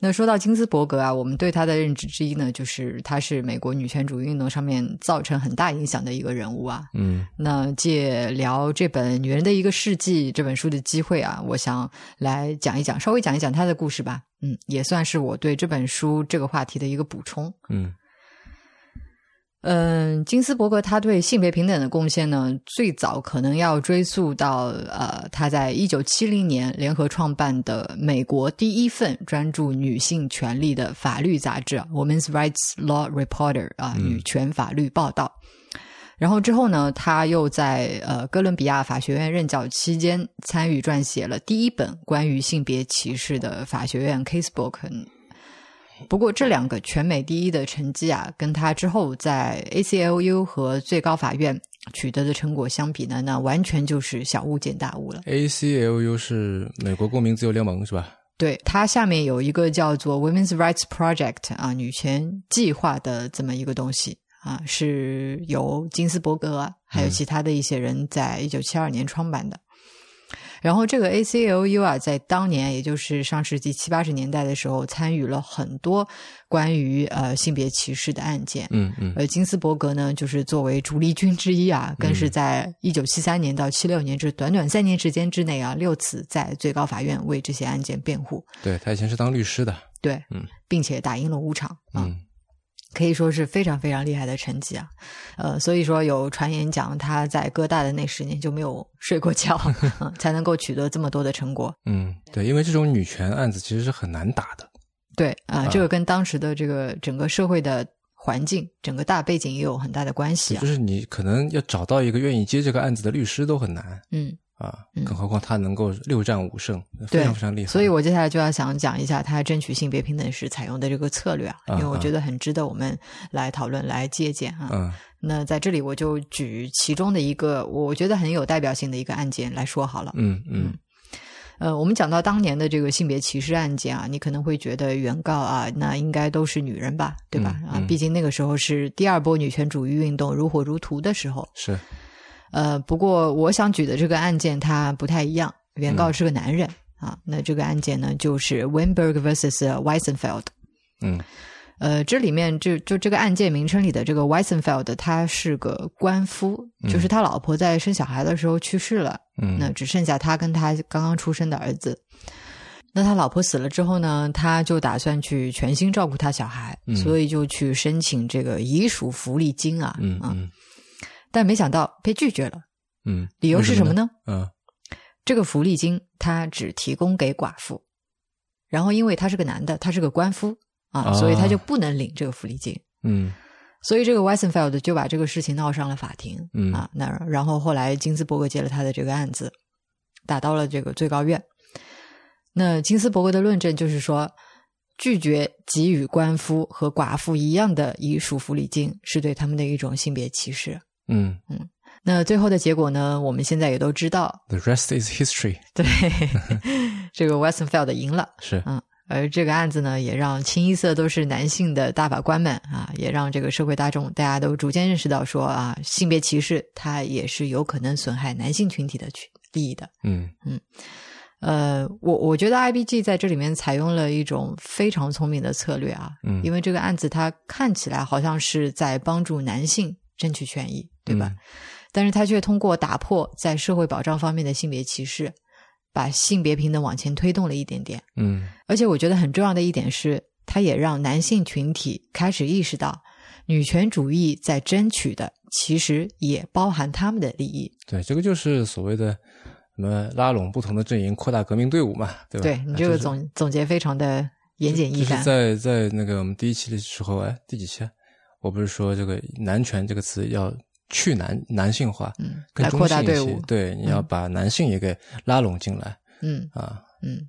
那说到金斯伯格啊，我们对他的认知之一呢，就是他是美国女权主义运动上面造成很大影响的一个人物啊。嗯那借聊这本《女人的一个世纪》这本书的机会啊，我想来讲一讲，稍微讲一讲他的故事吧。嗯，也算是我对这本书这个话题的一个补充。嗯嗯，金斯伯格他对性别平等的贡献呢，最早可能要追溯到呃，他在一九七零年联合创办的美国第一份专注女性权利的法律杂志《Women's Rights Law Reporter》啊，嗯女权法律报道。然后之后呢，他又在呃哥伦比亚法学院任教期间，参与撰写了第一本关于性别歧视的法学院 casebook。不过这两个全美第一的成绩啊，跟他之后在 ACLU 和最高法院取得的成果相比呢，那完全就是小巫见大巫了。ACLU 是美国公民自由联盟是吧？对，它下面有一个叫做 Women's Rights Project 啊，女权计划的这么一个东西啊，是由金斯伯格啊，还有其他的一些人在一九七二年创办的。然后这个 ACLU 啊，在当年也就是上世纪七八十年代的时候，参与了很多关于呃性别歧视的案件。嗯嗯而金斯伯格呢，就是作为主力军之一啊，更是在一九七三年到七六年这短短三年时间之内啊，六次在最高法院为这些案件辩护。对他以前是当律师的。对，嗯，并且打赢了五场啊，嗯可以说是非常非常厉害的成绩啊。呃，所以说有传言讲他在哥大的那十年就没有睡过觉，[LAUGHS] 嗯才能够取得这么多的成果。嗯，对，因为这种女权案子其实是很难打的。对啊、啊这个跟当时的这个整个社会的环境、整个大背景也有很大的关系啊就。是你可能要找到一个愿意接这个案子的律师都很难嗯，啊嗯，更何况他能够六战五胜，非对常非常厉害。所以我接下来就要想讲一下他争取性别平等时采用的这个策略啊，因为我啊觉得很值得我们来讨论、来借鉴啊。嗯那在这里我就举其中的一个我觉得很有代表性的一个案件来说好了。嗯嗯呃，我们讲到当年的这个性别歧视案件啊，你可能会觉得原告啊，那应该都是女人吧，对吧？啊，毕竟那个时候是第二波女权主义运动如火如荼的时候。是呃，不过我想举的这个案件它不太一样，原告嗯是个男人、啊。那这个案件呢，就是 Weinberg versus Weisenfeld。嗯呃，这里面就就这个案件名称里的这个 Weisenfeld，他是个官夫，就是他老婆在生小孩的时候去世了，嗯那只剩下他跟他刚刚出生的儿子。那他老婆死了之后呢，他就打算去全心照顾他小孩，嗯所以就去申请这个遗属福利金啊，啊，嗯嗯但没想到被拒绝了。嗯，理由是什么呢？呢？嗯这个福利金他只提供给寡妇，然后因为他是个男的，他是个官夫啊，啊所以他就不能领这个福利金。嗯所以这个 Weisenfeld 就把这个事情闹上了法庭，嗯啊，那然后后来金斯伯格接了他的这个案子，打到了这个最高院。那金斯伯格的论证就是说，拒绝给予官夫和寡妇一样的遗属福利金，是对他们的一种性别歧视。嗯嗯那最后的结果呢，我们现在也都知道，，The rest is history。对，[LAUGHS] 这个 Weisenfeld 赢了。是嗯，而这个案子呢，也让清一色都是男性的大法官们啊，也让这个社会大众大家都逐渐认识到说啊，性别歧视它也是有可能损害男性群体的群利益的。嗯呃，我我觉得 IBG 在这里面采用了一种非常聪明的策略啊，嗯因为这个案子它看起来好像是在帮助男性争取权益，对吧？嗯但是他却通过打破在社会保障方面的性别歧视，把性别平等往前推动了一点点。嗯而且我觉得很重要的一点是，他也让男性群体开始意识到，女权主义在争取的其实也包含他们的利益。对，这个就是所谓的什么拉拢不同的阵营，扩大革命队伍嘛，对吧？对你这个啊就是总总结非常的言简意就是赅。在在那个我们第一期的时候，哎，第几期啊？我不是说这个“男权”这个词要去男男性化，嗯，更中来扩大性一些队伍。对，你要嗯把男性也给拉拢进来嗯啊。嗯。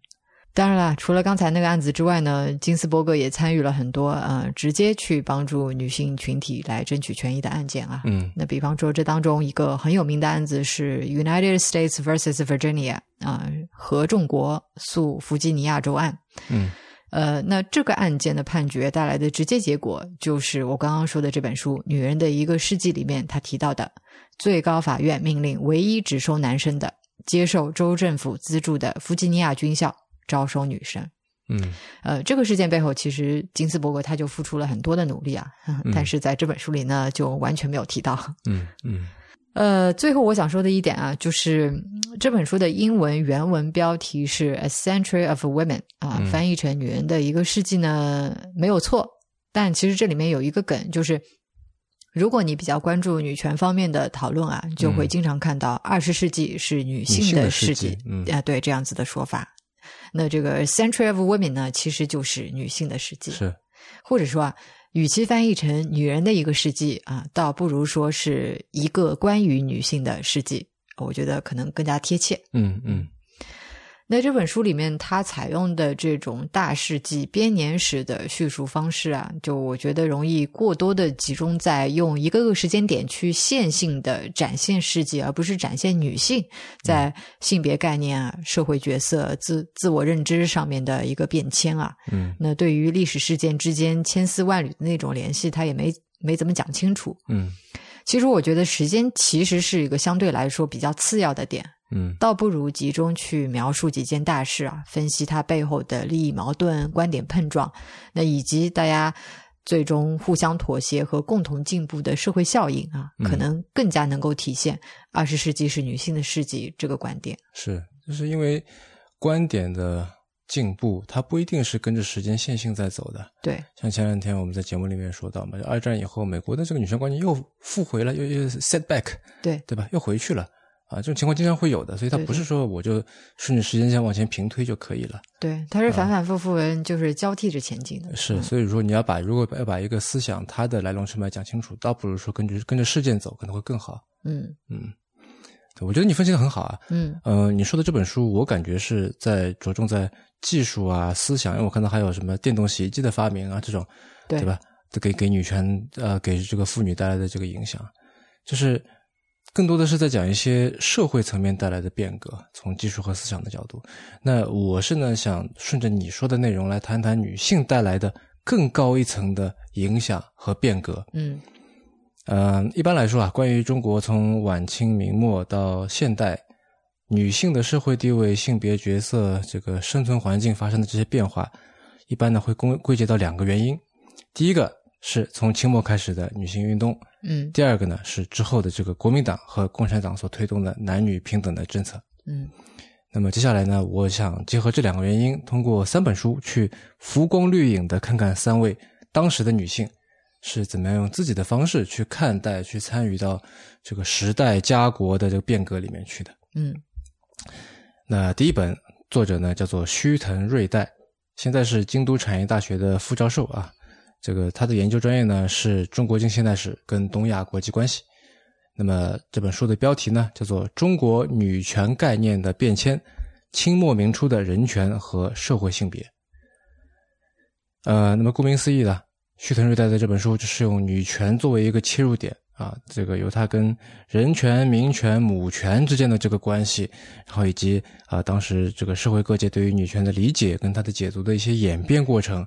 当然啦，除了刚才那个案子之外呢，金斯伯格也参与了很多呃，直接去帮助女性群体来争取权益的案件啊。嗯那比方说，这当中一个很有名的案子是 United States versus Virginia 啊、合众国诉弗吉尼亚州案。嗯呃，那这个案件的判决带来的直接结果，就是我刚刚说的这本书《女人的一个世纪》里面他提到的，最高法院命令唯一只收男生的、接受州政府资助的弗吉尼亚军校招收女生。嗯呃，这个事件背后，其实金斯伯格他就付出了很多的努力啊，但是在这本书里呢，就完全没有提到。嗯嗯呃，最后我想说的一点啊，就是嗯这本书的英文原文标题是《A Century of Women》啊，嗯翻译成“女人的一个世纪”呢，没有错。但其实这里面有一个梗，就是如果你比较关注女权方面的讨论啊，就会嗯经常看到二十世纪是女性性的世世纪嗯啊，对这样子的说法。那这个 “Century of Women” 呢，其实就是女性的世纪。是或者说啊，与其翻译成“女人的一个世纪”啊，倒不如说是一个关于女性的世纪，我觉得可能更加贴切。嗯嗯那这本书里面，它采用的这种大事记编年史的叙述方式啊，就我觉得容易过多的集中在用一个个时间点去线性的展现事迹，而不是展现女性在性别概念啊、社会角色、自自我认知上面的一个变迁啊。嗯那对于历史事件之间千丝万缕的那种联系，他也没没怎么讲清楚。嗯其实我觉得时间其实是一个相对来说比较次要的点。嗯倒不如集中去描述几件大事啊，分析它背后的利益矛盾、观点碰撞，那以及大家最终互相妥协和共同进步的社会效应啊，嗯可能更加能够体现二十世纪是女性的世纪这个观点。是，就是因为观点的进步，它不一定是跟着时间线性在走的。对，像前两天我们在节目里面说到嘛，二战以后，美国的这个女权观念又复回了，又又 set back，对，对吧？又回去了啊，这种情况经常会有的，所以它不是说我就顺着时间线往前平推就可以了。对，它是反反复复，就是交替着前进的。啊是，所以说你要把如果要把一个思想它的来龙去脉讲清楚，倒不如说跟着跟着事件走可能会更好。嗯嗯，我觉得你分析的很好啊。嗯呃，你说的这本书，我感觉是在着重在技术啊、思想，因为我看到还有什么电动洗衣机的发明啊，这种，对吧？这给给女权呃，给这个妇女带来的这个影响，就是更多的是在讲一些社会层面带来的变革，从技术和思想的角度。那我是呢想顺着你说的内容来谈谈女性带来的更高一层的影响和变革。嗯呃，一般来说啊，关于中国从晚清明末到现代，女性的社会地位、性别角色、这个生存环境发生的这些变化，一般呢会归归结到两个原因。第一个是从清末开始的女性运动，嗯第二个呢是之后的这个国民党和共产党所推动的男女平等的政策。嗯那么接下来呢，我想结合这两个原因，通过三本书去浮光掠影的看看三位当时的女性是怎么样用自己的方式去看待、去参与到这个时代家国的这个变革里面去的。嗯那第一本作者呢叫做须藤瑞代，现在是京都产业大学的副教授啊。这个他的研究专业呢是中国近现代史跟东亚国际关系。那么这本书的标题呢叫做《中国女权概念的变迁：清末明初的人权和社会性别》。呃，那么顾名思义呢，须藤瑞代的这本书就是用女权作为一个切入点啊，这个由他跟人权、民权、母权之间的这个关系，然后以及啊、当时这个社会各界对于女权的理解跟它的解读的一些演变过程，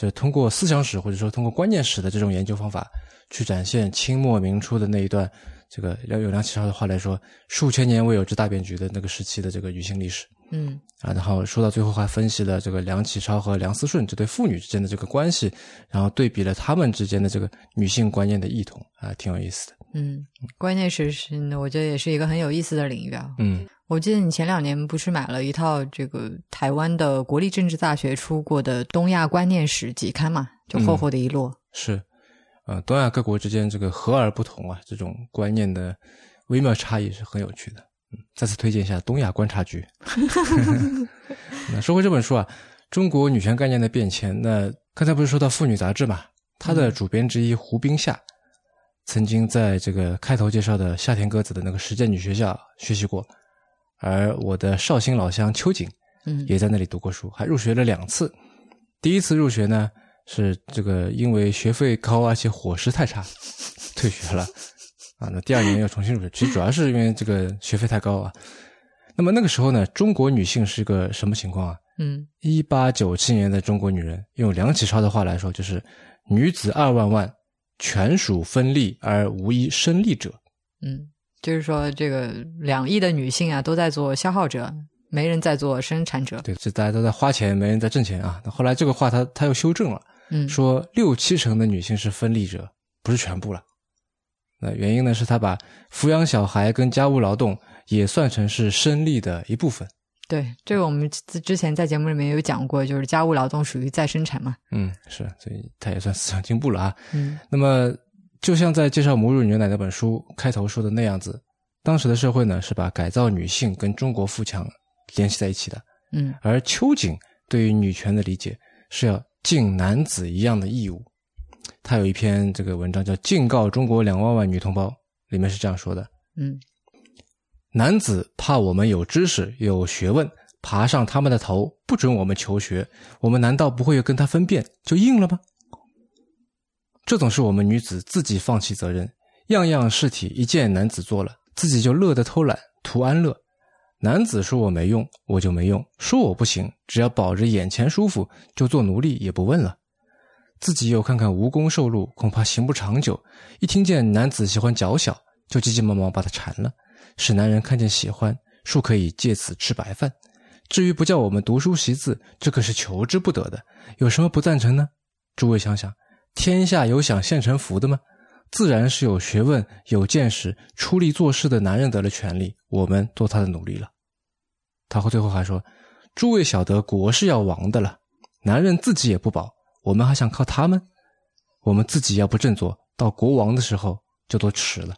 这通过思想史或者说通过观念史的这种研究方法，去展现清末明初的那一段，这个要用梁启超的话来说，数千年未有之大变局的那个时期的这个女性历史。嗯啊，然后说到最后还分析了这个梁启超和梁思顺这对父女之间的这个关系，然后对比了他们之间的这个女性观念的异同啊，挺有意思的。嗯，观念史是，我觉得也是一个很有意思的领域啊。嗯我记得你前两年不是买了一套这个台湾的国立政治大学出过的《东亚观念史》集刊嘛，就厚厚的一摞。是，呃，东亚各国之间这个和而不同啊，这种观念的微妙差异是很有趣的。嗯，再次推荐一下东亚观察局。[LAUGHS] [LAUGHS] 那说回这本书啊，《中国女权概念的变迁》，那刚才不是说到《妇女》杂志嘛，它的主编之一胡冰夏，曾经在这个开头介绍的夏田鸽子的那个实践女学校学习过，而我的绍兴老乡秋瑾嗯也在那里读过书，还入学了两次。第一次入学呢，是这个因为学费高而且伙食太差，退学了。啊，那第二年又重新入学，其实主要是因为这个学费太高啊。那么那个时候呢，中国女性是个什么情况啊？嗯一八九七年的中国女人，用梁启超的话来说，就是女子二万万，全属分立而无一生利者。嗯，就是说这个两亿的女性啊，都在做消耗者，没人在做生产者。对，这大家都在花钱，没人在挣钱啊。那后来这个话他他又修正了，嗯说六七成的女性是分利者，不是全部了。那原因呢，是他把抚养小孩跟家务劳动也算成是生利的一部分。对，这个我们之之前在节目里面有讲过，就是家务劳动属于再生产嘛。嗯，是，所以他也算思想进步了啊。嗯那么，就像在介绍母乳牛奶那本书开头说的那样子，当时的社会呢是把改造女性跟中国富强联系在一起的，嗯而秋瑾对于女权的理解是要尽男子一样的义务。他有一篇这个文章叫《敬告中国两万万女同胞》，里面是这样说的：嗯男子怕我们有知识、有学问，爬上他们的头，不准我们求学，我们难道不会跟他分辨就应了吗？这总是我们女子自己放弃责任，样样事体一见男子做了，自己就乐得偷懒，图安乐。男子说我没用，我就没用；说我不行，只要保着眼前舒服，就做奴隶也不问了。自己又看看无功受禄，恐怕行不长久。一听见男子喜欢脚小，就急急忙忙把他缠了，使男人看见喜欢，庶可以借此吃白饭。至于不叫我们读书习字，这可是求之不得的。有什么不赞成呢？诸位想想。天下有享现成福的吗？自然是有学问、有见识、出力做事的男人得了权利，我们做他的奴隶了。他后最后还说：“诸位晓得国是要亡的了，男人自己也不保，我们还想靠他们？我们自己要不振作，到国亡的时候就都迟了。”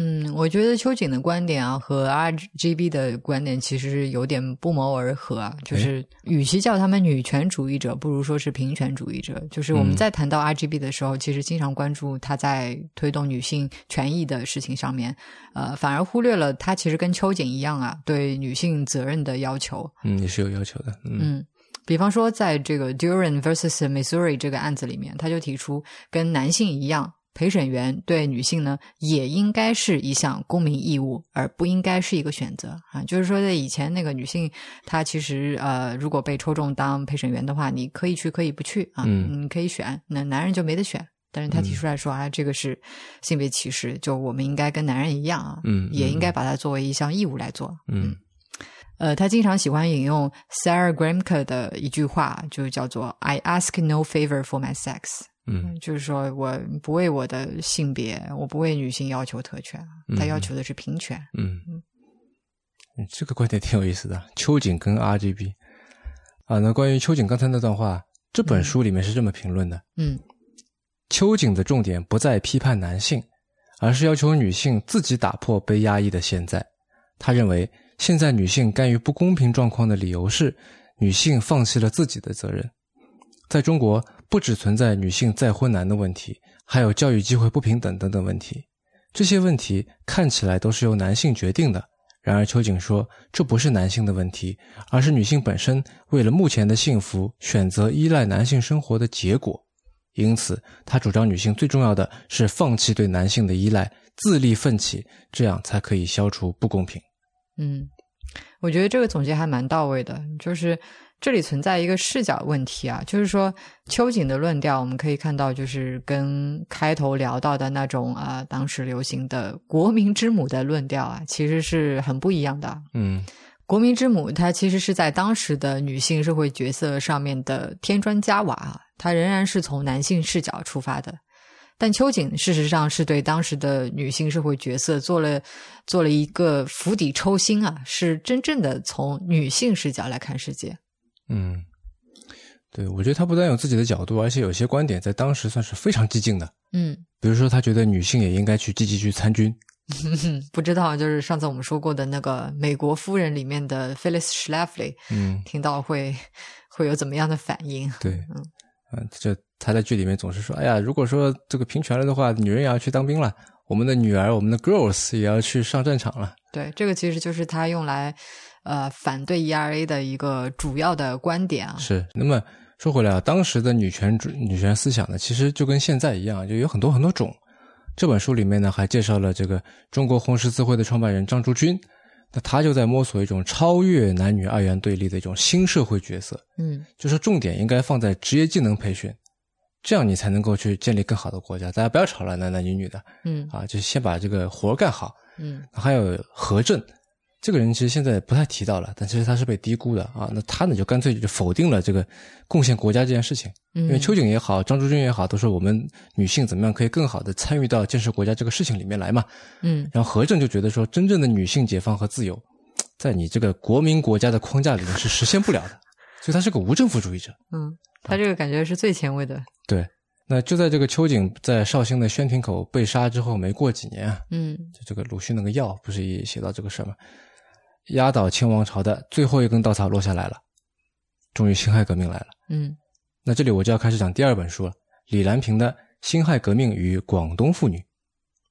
嗯，我觉得秋瑾的观点啊和 RGB 的观点其实是有点不谋而合啊。就是与其叫他们女权主义者，不如说是平权主义者。就是我们在谈到 RGB 的时候，其实经常关注他在推动女性权益的事情上面，呃，反而忽略了他其实跟秋瑾一样啊，对女性责任的要求。嗯，也是有要求的。嗯，比方说在这个 Duran versus Missouri 这个案子里面，他就提出跟男性一样。陪审员对女性呢，也应该是一项公民义务，而不应该是一个选择啊。就是说，在以前那个女性，她其实呃，如果被抽中当陪审员的话，你可以去，可以不去啊，你可以选。那男人就没得选。但是他提出来说啊，这个是性别歧视，就我们应该跟男人一样啊，嗯，也应该把它作为一项义务来做。嗯，呃，他经常喜欢引用 Sarah Gramke 的一句话，就叫做 "I ask no favor for my sex"。嗯，就是说我不为我的性别，我不为女性要求特权，他要求的是平权。嗯嗯，这个观点挺有意思的。秋瑾跟 RGB 啊，那关于秋瑾刚才那段话，这本书里面是这么评论的：嗯，秋瑾的重点不在批判男性，而是要求女性自己打破被压抑的现在。他认为，现在女性甘于不公平状况的理由是，女性放弃了自己的责任。在中国。不只存在女性再婚难的问题，还有教育机会不平等等等问题。这些问题看起来都是由男性决定的，然而秋瑾说，这不是男性的问题，而是女性本身为了目前的幸福选择依赖男性生活的结果。因此，他主张女性最重要的是放弃对男性的依赖，自立奋起，这样才可以消除不公平。嗯，我觉得这个总结还蛮到位的，就是。这里存在一个视角问题啊，就是说秋瑾的论调，我们可以看到，就是跟开头聊到的那种啊，当时流行的“国民之母”的论调啊，其实是很不一样的。嗯，“国民之母”它其实是在当时的女性社会角色上面的添砖加瓦，它仍然是从男性视角出发的。但秋瑾事实上是对当时的女性社会角色做了做了一个釜底抽薪啊，是真正的从女性视角来看世界。嗯，对，我觉得他不但有自己的角度，而且有些观点在当时算是非常激进的。嗯，比如说他觉得女性也应该去积极去参军。[LAUGHS] 不知道，就是上次我们说过的那个《美国夫人》里面的 Phyllis Schlafly，嗯，听到会会有怎么样的反应？[LAUGHS] 对，嗯，嗯，就他在剧里面总是说：“哎呀，如果说这个平权了的话，女人也要去当兵了，我们的女儿，我们的 girls 也要去上战场了。”对，这个其实就是他用来。呃，反对 ERA 的一个主要的观点啊，是。那么说回来啊，当时的女权主女权思想呢，其实就跟现在一样，就有很多很多种。这本书里面呢，还介绍了这个中国红十字会的创办人张竹君，那他就在摸索一种超越男女二元对立的一种新社会角色。嗯，就是重点应该放在职业技能培训，这样你才能够去建立更好的国家。大家不要吵了，男男女女的。嗯，啊，就先把这个活干好。嗯，还有核政。这个人其实现在不太提到了，但其实他是被低估的啊。那他呢就干脆就否定了这个贡献国家这件事情。因为秋瑾也好，张竹君也好，都说我们女性怎么样可以更好的参与到建设国家这个事情里面来嘛。嗯。然后何正就觉得说，真正的女性解放和自由，在你这个国民国家的框架里面是实现不了的，[LAUGHS] 所以他是个无政府主义者。嗯，他这个感觉是最前卫的。对。那就在这个秋瑾在绍兴的宣亭口被杀之后，没过几年啊，嗯，就这个鲁迅那个药不是也写到这个事儿吗？压倒清王朝的最后一根稻草落下来了，终于辛亥革命来了。嗯，那这里我就要开始讲第二本书了，李兰平的《辛亥革命与广东妇女》。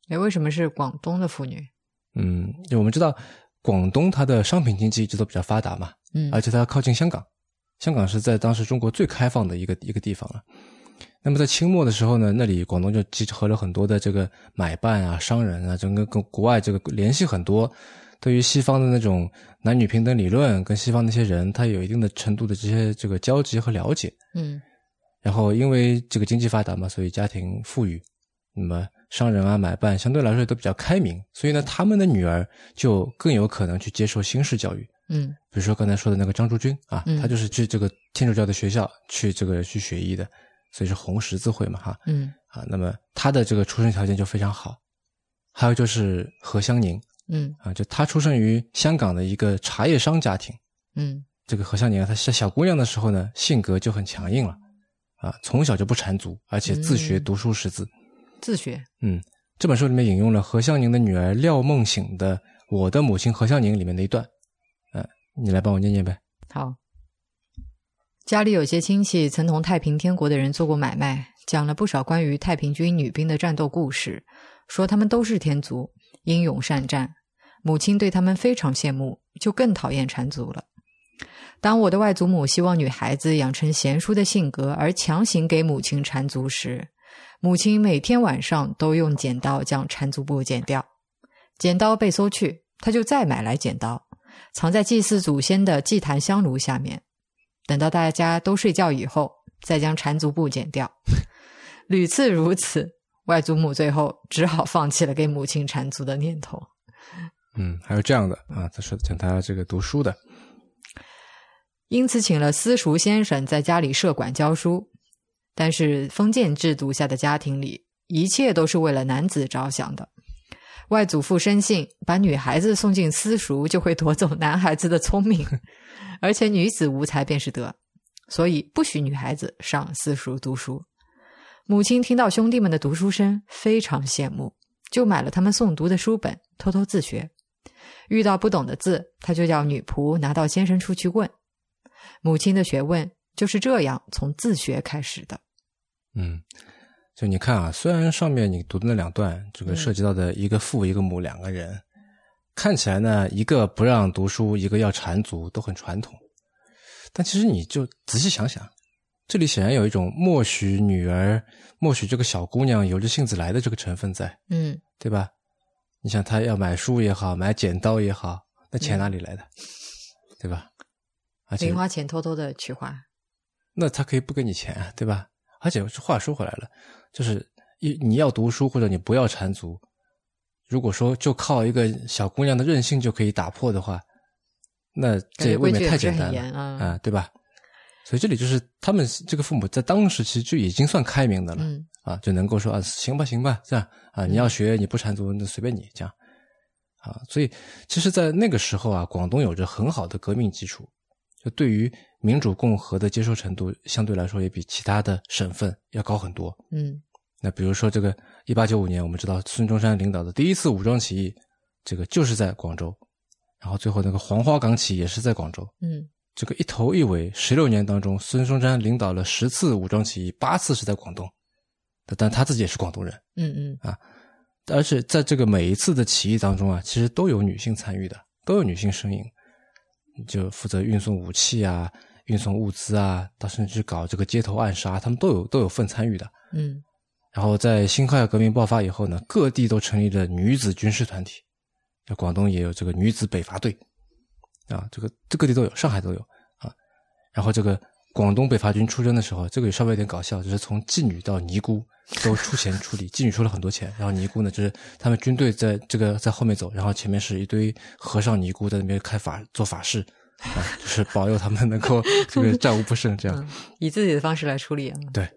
哎，为什么是广东的妇女？嗯，我们知道广东它的商品经济一直都比较发达嘛，嗯而且它靠近香港，香港是在当时中国最开放的一个一个地方了。那么在清末的时候呢，那里广东就集合了很多的这个买办啊、商人啊，整个跟国外这个联系很多，对于西方的那种男女平等理论，跟西方那些人，他有一定的程度的这些这个交集和了解。嗯然后因为这个经济发达嘛，所以家庭富裕，那么商人啊、买办相对来说都比较开明，所以呢，他们的女儿就更有可能去接受新式教育。嗯比如说刚才说的那个张竹君啊，嗯他就是去这个天主教的学校去这个去学医的，所以是红十字会嘛哈嗯啊。那么他的这个出生条件就非常好。还有就是何香凝嗯啊，就她出生于香港的一个茶叶商家庭。嗯这个何香凝啊，她是小姑娘的时候呢，性格就很强硬了啊，从小就不缠足，而且自学嗯读书识字。自学。嗯，这本书里面引用了何香凝的女儿廖梦醒的《我的母亲何香凝》里面的一段，呃，你来帮我念念呗。好，家里有些亲戚曾同太平天国的人做过买卖，讲了不少关于太平军女兵的战斗故事，说他们都是天族，英勇善战。母亲对他们非常羡慕，就更讨厌缠足了。当我的外祖母希望女孩子养成贤淑的性格，而强行给母亲缠足时，母亲每天晚上都用剪刀将缠足布剪掉。剪刀被搜去，她就再买来剪刀，藏在祭祀祖先的祭坛香炉下面。等到大家都睡觉以后，再将缠足布剪掉。[LAUGHS] 屡次如此，外祖母最后只好放弃了给母亲缠足的念头。嗯，还有这样的啊，他说讲他这个读书的，因此请了私塾先生在家里设馆教书。但是封建制度下的家庭里，一切都是为了男子着想的。外祖父深信，把女孩子送进私塾就会夺走男孩子的聪明，[LAUGHS] 而且女子无才便是德，所以不许女孩子上私塾读书。母亲听到兄弟们的读书声，非常羡慕，就买了他们诵读的书本，偷偷自学。遇到不懂的字，他就叫女仆拿到先生处去问。母亲的学问就是这样从自学开始的。嗯，就你看啊，虽然上面你读的那两段，这个涉及到的一个父一个母两个人，看起来呢，一个不让读书，一个要缠足，都很传统。但其实你就仔细想想，这里显然有一种默许女儿、默许这个小姑娘由着性子来的这个成分在，嗯，对吧？你想她要买书也好，买剪刀也好，那钱哪里来的？对吧？而且零花钱偷偷的去花。那他可以不给你钱啊，对吧？而且话说回来了，就是一你要读书或者你不要缠足，如果说就靠一个小姑娘的任性就可以打破的话，那这未免也不是很太简单了严啊。啊，对吧？所以这里就是他们这个父母在当时其实就已经算开明的了、嗯啊，就能够说啊，行吧，行吧，这样啊，你要学你不缠足那随便你这样啊。所以其实，在那个时候啊，广东有着很好的革命基础，就对于民主共和的接受程度，相对来说也比其他的省份要高很多。嗯那比如说这个一八九五年，我们知道孙中山领导的第一次武装起义，这个就是在广州，然后最后那个黄花岗起义也是在广州。嗯这个一头一尾十六年当中，孙中山领导了十次武装起义，八次是在广东，但他自己也是广东人，嗯嗯。啊。而且在这个每一次的起义当中啊，其实都有女性参与的，都有女性身影，就负责运送武器啊、运送物资啊，到甚至搞这个街头暗杀，他们都有都有份参与的。嗯。然后在辛亥革命爆发以后呢，各地都成立了女子军事团体，在广东也有这个女子北伐队，啊，这个这各地都有，上海都有啊。然后这个广东北伐军出征的时候，这个也稍微有点搞笑，就是从妓女到尼姑都出钱出力，妓女出了很多钱，然后尼姑呢，就是他们军队在这个在后面走，然后前面是一堆和尚尼姑在那边开法做法事。啊，就是保佑他们能够 [LAUGHS] 这个战无不胜，这样。嗯，以自己的方式来处理啊。对，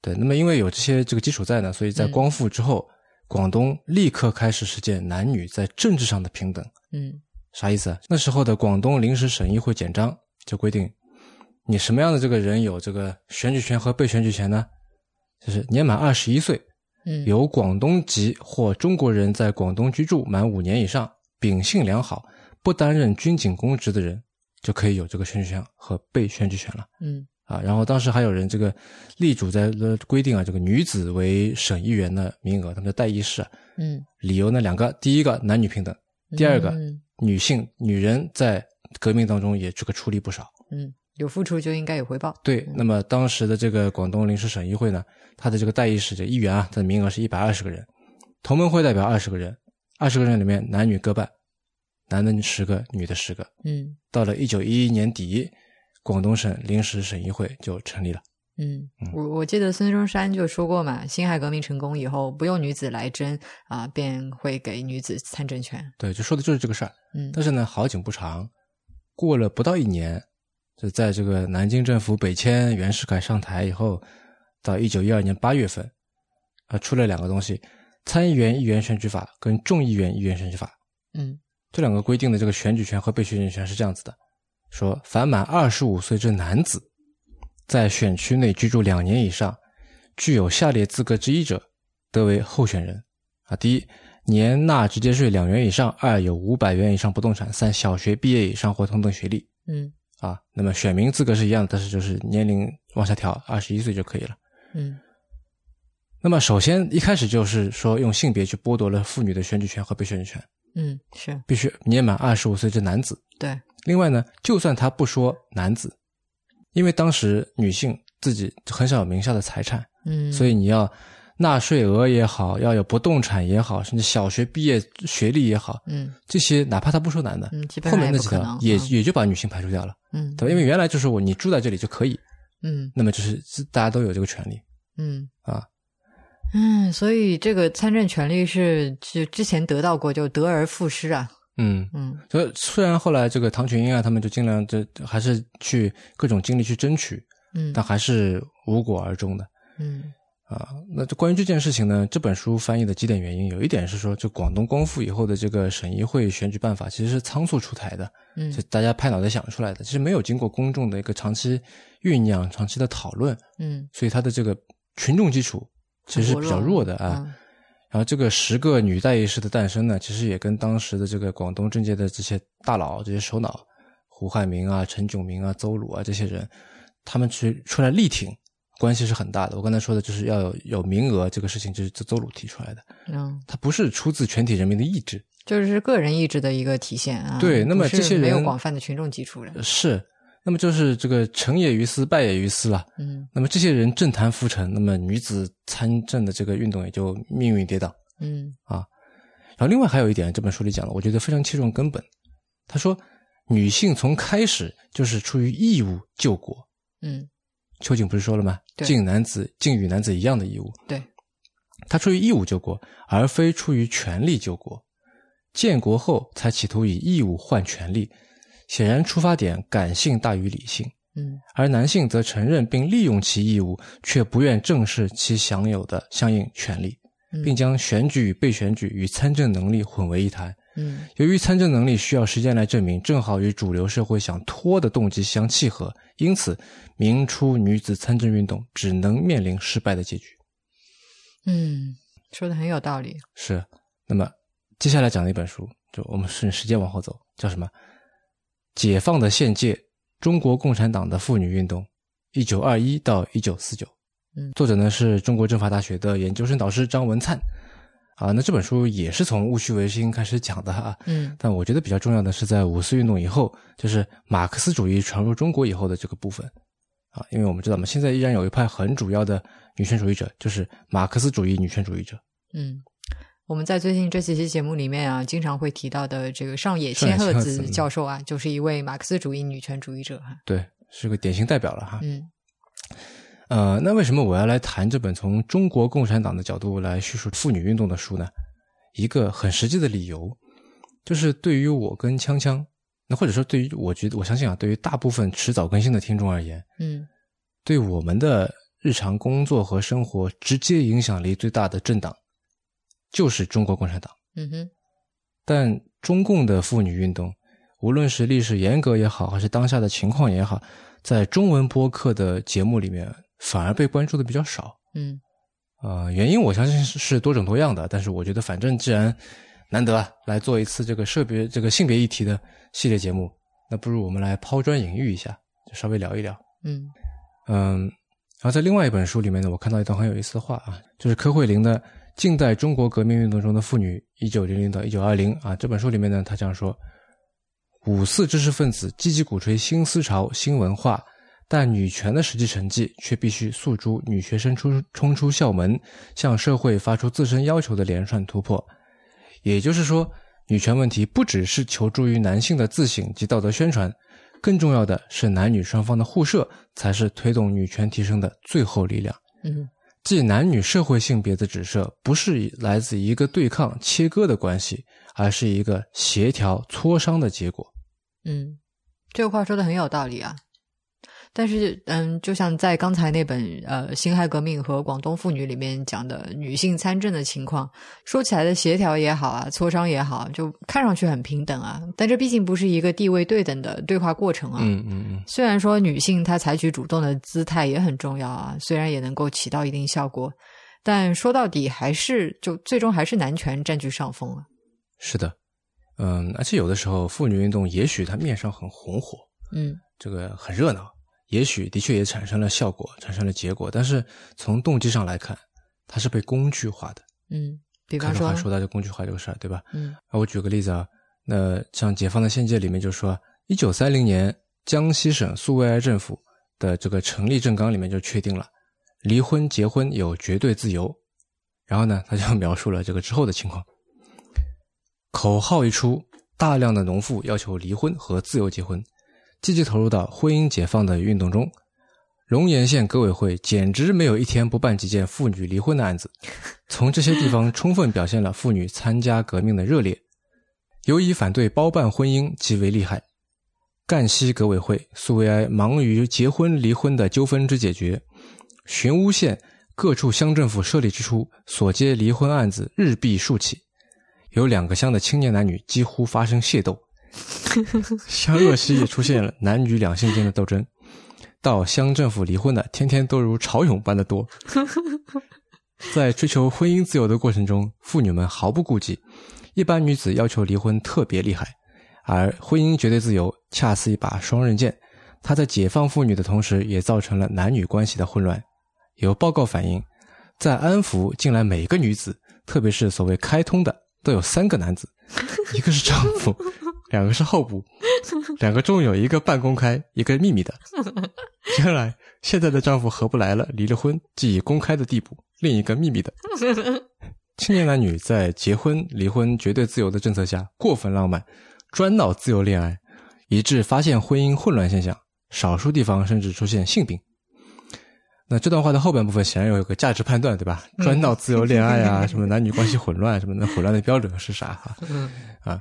对，那么因为有这些这个基础在呢，所以在嗯光复之后，广东立刻开始实践男女在政治上的平等。嗯啥意思啊？那时候的广东临时省议会简章就规定，你什么样的这个人有这个选举权和被选举权呢？就是年满二十一岁，嗯，有广东籍或中国人在广东居住满五年以上，秉性良好，不担任军警公职的人，就可以有这个选举权和被选举权了。嗯啊，然后当时还有人这个立主在呃规定啊，这个女子为省议员的名额，他们的代议士啊，嗯，理由呢两个，第一个男女平等，第二个嗯女性女人在革命当中也这个出力不少。嗯，有付出就应该有回报。对，那么当时的这个广东临时省议会呢，它的这个代议士这议员啊，它的名额是一百二十个人，同盟会代表二十个人，二十个人里面男女各半，男的十个，女的十个。嗯到了一九一一年底，广东省临时省议会就成立了。嗯，我我记得孙中山就说过嘛，辛亥革命成功以后，不用女子来争啊，便会给女子参政权。对，就说的就是这个事儿。嗯但是呢，好景不长，过了不到一年，就在这个南京政府北迁袁世凯上台以后，到一九一二年八月份，啊，出了两个东西：参议员议员选举法跟众议员议员选举法。嗯这两个规定的这个选举权和被选举权是这样子的：说，凡满二十五岁之男子，在选区内居住两年以上，具有下列资格之一者，得为候选人。啊，第一，年纳直接税两元以上；二，有五百元以上不动产；三，小学毕业以上或同等学历。嗯啊，那么选民资格是一样的，但是就是年龄往下调，二十一岁就可以了。嗯那么首先一开始就是说用性别去剥夺了妇女的选举权和被选举权，嗯，是必须年满二十五岁之男子。对。另外呢，就算他不说男子，因为当时女性自己很少有名下的财产，嗯，所以你要纳税额也好，要有不动产也好，甚至小学毕业学历也好，嗯这些哪怕他不说男的，嗯，后面那几条也。也嗯也就把女性排除掉了，嗯，对吧？因为原来就是我你住在这里就可以，嗯那么就是是大家都有这个权利嗯啊。嗯，所以这个参政权利是就之前得到过，就得而复失啊。嗯，嗯。所以虽然后来这个唐群英啊，他们就尽量这还是去各种精力去争取，嗯。但还是无果而终的。嗯。啊，那这关于这件事情呢，这本书翻译的几点原因，有一点是说，就广东光复以后的这个省议会选举办法其实是仓促出台的，嗯。就大家拍脑袋想出来的，其实没有经过公众的一个长期酝酿、长期的讨论，嗯，所以它的这个群众基础其实是比较弱的啊。嗯然后这个十个女代议士的诞生呢，其实也跟当时的这个广东政界的这些大佬、这些首脑，胡汉民啊、陈炯明啊、邹鲁啊这些人，他们去出来力挺，关系是很大的。我刚才说的就是要有有名额这个事情，就是邹邹鲁提出来的，嗯，他不是出自全体人民的意志，就是个人意志的一个体现啊。对那么这些人没有广泛的群众基础的。是。那么就是这个成也于斯，败也于斯了。嗯那么这些人政坛浮沉，那么女子参政的这个运动也就命运跌宕。嗯啊然后另外还有一点，这本书里讲的，我觉得非常切中根本。他说，女性从开始就是出于义务救国。嗯秋瑾不是说了吗？对尽男子尽与男子一样的义务。对，他出于义务救国，而非出于权力救国。建国后才企图以义务换权力，显然出发点感性大于理性。嗯而男性则承认并利用其义务，却不愿正视其享有的相应权利，嗯并将选举与被选举与参政能力混为一谈。嗯由于参政能力需要时间来证明，正好与主流社会想拖的动机相契合，因此明初女子参政运动只能面临失败的结局。嗯，说的很有道理。是，那么接下来讲的一本书，就我们顺时间往后走，叫什么？《解放的现界：中国共产党的妇女运动（一九二一到一九四九）》。嗯作者呢是中国政法大学的研究生导师张文灿。啊，那这本书也是从戊戌维新开始讲的啊，嗯但我觉得比较重要的是在五四运动以后，就是马克思主义传入中国以后的这个部分啊，因为我们知道嘛，现在依然有一派很主要的女权主义者，就是马克思主义女权主义者。嗯，我们在最近这几期节目里面啊，经常会提到的这个上野千鹤子教授啊，就是一位马克思主义女权主义者哈。对，是个典型代表了哈。嗯呃，那为什么我要来谈这本从中国共产党的角度来叙述妇女运动的书呢？一个很实际的理由，就是对于我跟锵锵，那或者说对于我觉得我相信啊，对于大部分迟早更新的听众而言，嗯对我们的日常工作和生活直接影响力最大的政党，就是中国共产党。嗯哼但中共的妇女运动，无论是历史严格也好，还是当下的情况也好，在中文播客的节目里面反而被关注的比较少。嗯呃，原因我相信是是多种多样的，但是我觉得反正既然难得啊来做一次这个社别这个性别议题的系列节目，那不如我们来抛砖引玉一下，就稍微聊一聊。嗯嗯，然后在另外一本书里面呢，我看到一段很有意思的话啊，就是柯慧玲的《近代中国革命运动中的妇女（一九零零到一九二零）》啊，这本书里面呢，他这样说：五四知识分子积极鼓吹新思潮、新文化，但女权的实际成绩却必须诉诸女学生出冲出校门，向社会发出自身要求的连串突破。也就是说，女权问题不只是求助于男性的自省及道德宣传，更重要的是男女双方的互射，才是推动女权提升的最后力量。嗯即男女社会性别的指涉，不是来自一个对抗切割的关系，而是一个协调磋商的结果。嗯，这个话说的很有道理啊。但是，嗯，就像在刚才那本呃《辛亥革命和广东妇女》里面讲的女性参政的情况，说起来的协调也好啊，磋商也好，就看上去很平等啊，但这毕竟不是一个地位对等的对话过程啊。嗯嗯嗯，虽然说女性她采取主动的姿态也很重要啊，虽然也能够起到一定效果，但说到底还是就最终还是男权占据上风了。是的，嗯，而且有的时候妇女运动也许它面上很红火，嗯这个很热闹，也许的确也产生了效果，产生了结果，但是从动机上来看，它是被工具化的。嗯，比方说说到这工具化这个事儿，对吧？嗯啊，我举个例子啊，那像《解放的宪诫》里面就说，一九三零年江西省苏维埃政府的这个成立政纲里面就确定了，离婚结婚有绝对自由。然后呢，他就描述了这个之后的情况。口号一出，大量的农妇要求离婚和自由结婚，积极投入到婚姻解放的运动中。龙岩县革委会简直没有一天不办几件妇女离婚的案子，从这些地方充分表现了妇女参加革命的热烈。尤以反对包办婚姻极为厉害。赣西革委会、苏维埃忙于结婚离婚的纠纷之解决，寻乌县各处乡政府设立之初，所接离婚案子日必数起，有两个乡的青年男女几乎发生械斗，[LAUGHS] 湘鄂西也出现了男女两性间的斗争。到乡政府离婚的，天天都如潮涌般的多。[LAUGHS] 在追求婚姻自由的过程中，妇女们毫不顾忌，一般女子要求离婚特别厉害，而婚姻绝对自由恰似一把双刃剑，它在解放妇女的同时，也造成了男女关系的混乱。有报告反映，在安福，近来每个女子，特别是所谓开通的，都有三个男子，一个是丈夫，两个是候补，[LAUGHS] 两个中有一个半公开，一个秘密的。原来现在的丈夫合不来了，离了婚，即以公开的地步，另一个秘密的。[LAUGHS] 青年男女在结婚、离婚绝对自由的政策下过分浪漫，专闹自由恋爱，以致发现婚姻混乱现象，少数地方甚至出现性病。那这段话的后半部分显然有一个价值判断，对吧？专闹自由恋爱啊，[LAUGHS] 什么男女关系混乱，什么的混乱的标准是啥啊，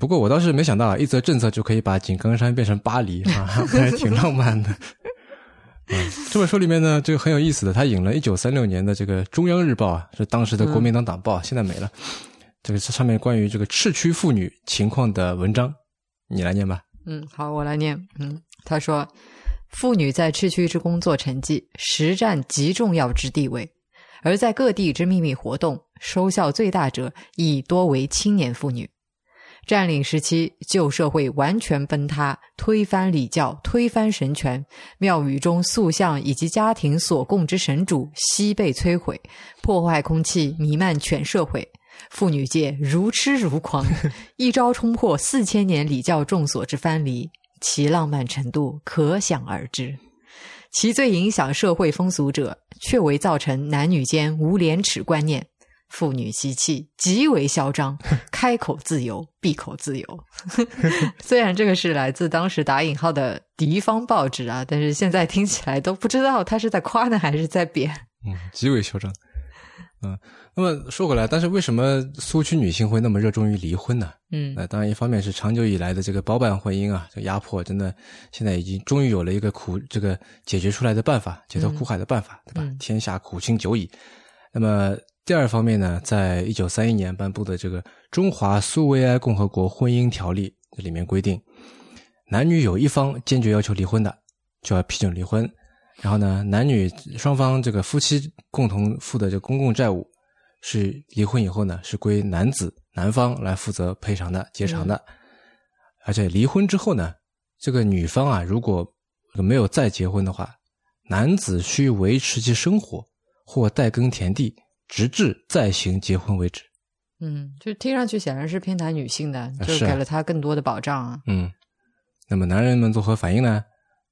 不过我倒是没想到啊，一则政策就可以把井冈山变成巴黎啊，还挺浪漫的。这本书里面呢，这个很有意思的，他引了一九三六年的这个《中央日报》啊，是当时的国民党党报，现在没了。这个上面关于这个赤区妇女情况的文章，你来念吧。嗯，好，我来念。嗯，他说，妇女在赤区之工作成绩实占极重要之地位，而在各地之秘密活动，收效最大者亦多为青年妇女。占领时期，旧社会完全崩塌，推翻礼教，推翻神权，庙宇中塑像以及家庭所供之神主悉被摧毁，破坏空气弥漫全社会。妇女界如痴如狂，[LAUGHS] 一朝冲破四千年礼教众所之藩篱，其浪漫程度可想而知。其最影响社会风俗者，却为造成男女间无廉耻观念。妇女习气极为嚣张，[LAUGHS] 开口自由，闭口自由。[LAUGHS] 虽然这个是来自当时打引号的敌方报纸啊，但是现在听起来都不知道他是在夸呢还是在贬。嗯，极为嚣张。嗯，那么说回来，但是为什么苏区女性会那么热衷于离婚呢？嗯那当然，一方面是长久以来的这个包办婚姻啊，这个压迫真的现在已经终于有了一个苦这个解决出来的办法，解脱苦海的办法，对吧？嗯天下苦情久矣。那么第二方面呢，在一九三一年颁布的这个《中华苏维埃共和国婚姻条例》里面规定，男女有一方坚决要求离婚的，就要批准离婚。然后呢，男女双方这个夫妻共同负的这公共债务，是离婚以后呢，是归男子男方来负责赔偿的、结偿的。而且离婚之后呢，这个女方啊，如果没有再结婚的话，男子需维持其生活或代耕田地，直至再行结婚为止。嗯，就听上去显然是偏袒女性的，就是啊给了她更多的保障啊。嗯，那么男人们作何反应呢？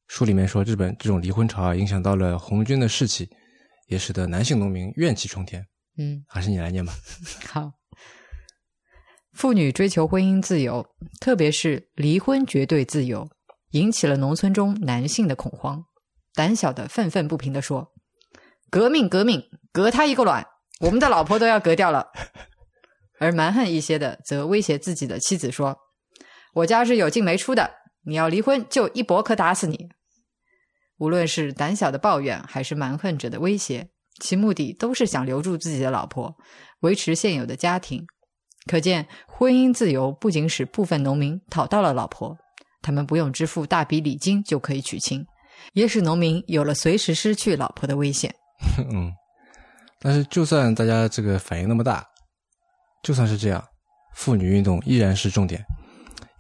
书里面说，日本这种离婚潮啊，影响到了红军的士气，也使得男性农民怨气冲天。嗯，还是你来念吧。[LAUGHS] 好。妇女追求婚姻自由，特别是离婚绝对自由，引起了农村中男性的恐慌。胆小的愤愤不平地说：“革命，革命，革他一个卵！我们的老婆都要革掉了。”而蛮横一些的，则威胁自己的妻子说：“我家是有进没出的，你要离婚就一伯可打死你。”无论是胆小的抱怨，还是蛮横者的威胁，其目的都是想留住自己的老婆，维持现有的家庭。可见，婚姻自由不仅使部分农民讨到了老婆，他们不用支付大笔礼金就可以娶亲，也使农民有了随时失去老婆的危险。[LAUGHS] 嗯，但是就算大家这个反应那么大，就算是这样，妇女运动依然是重点，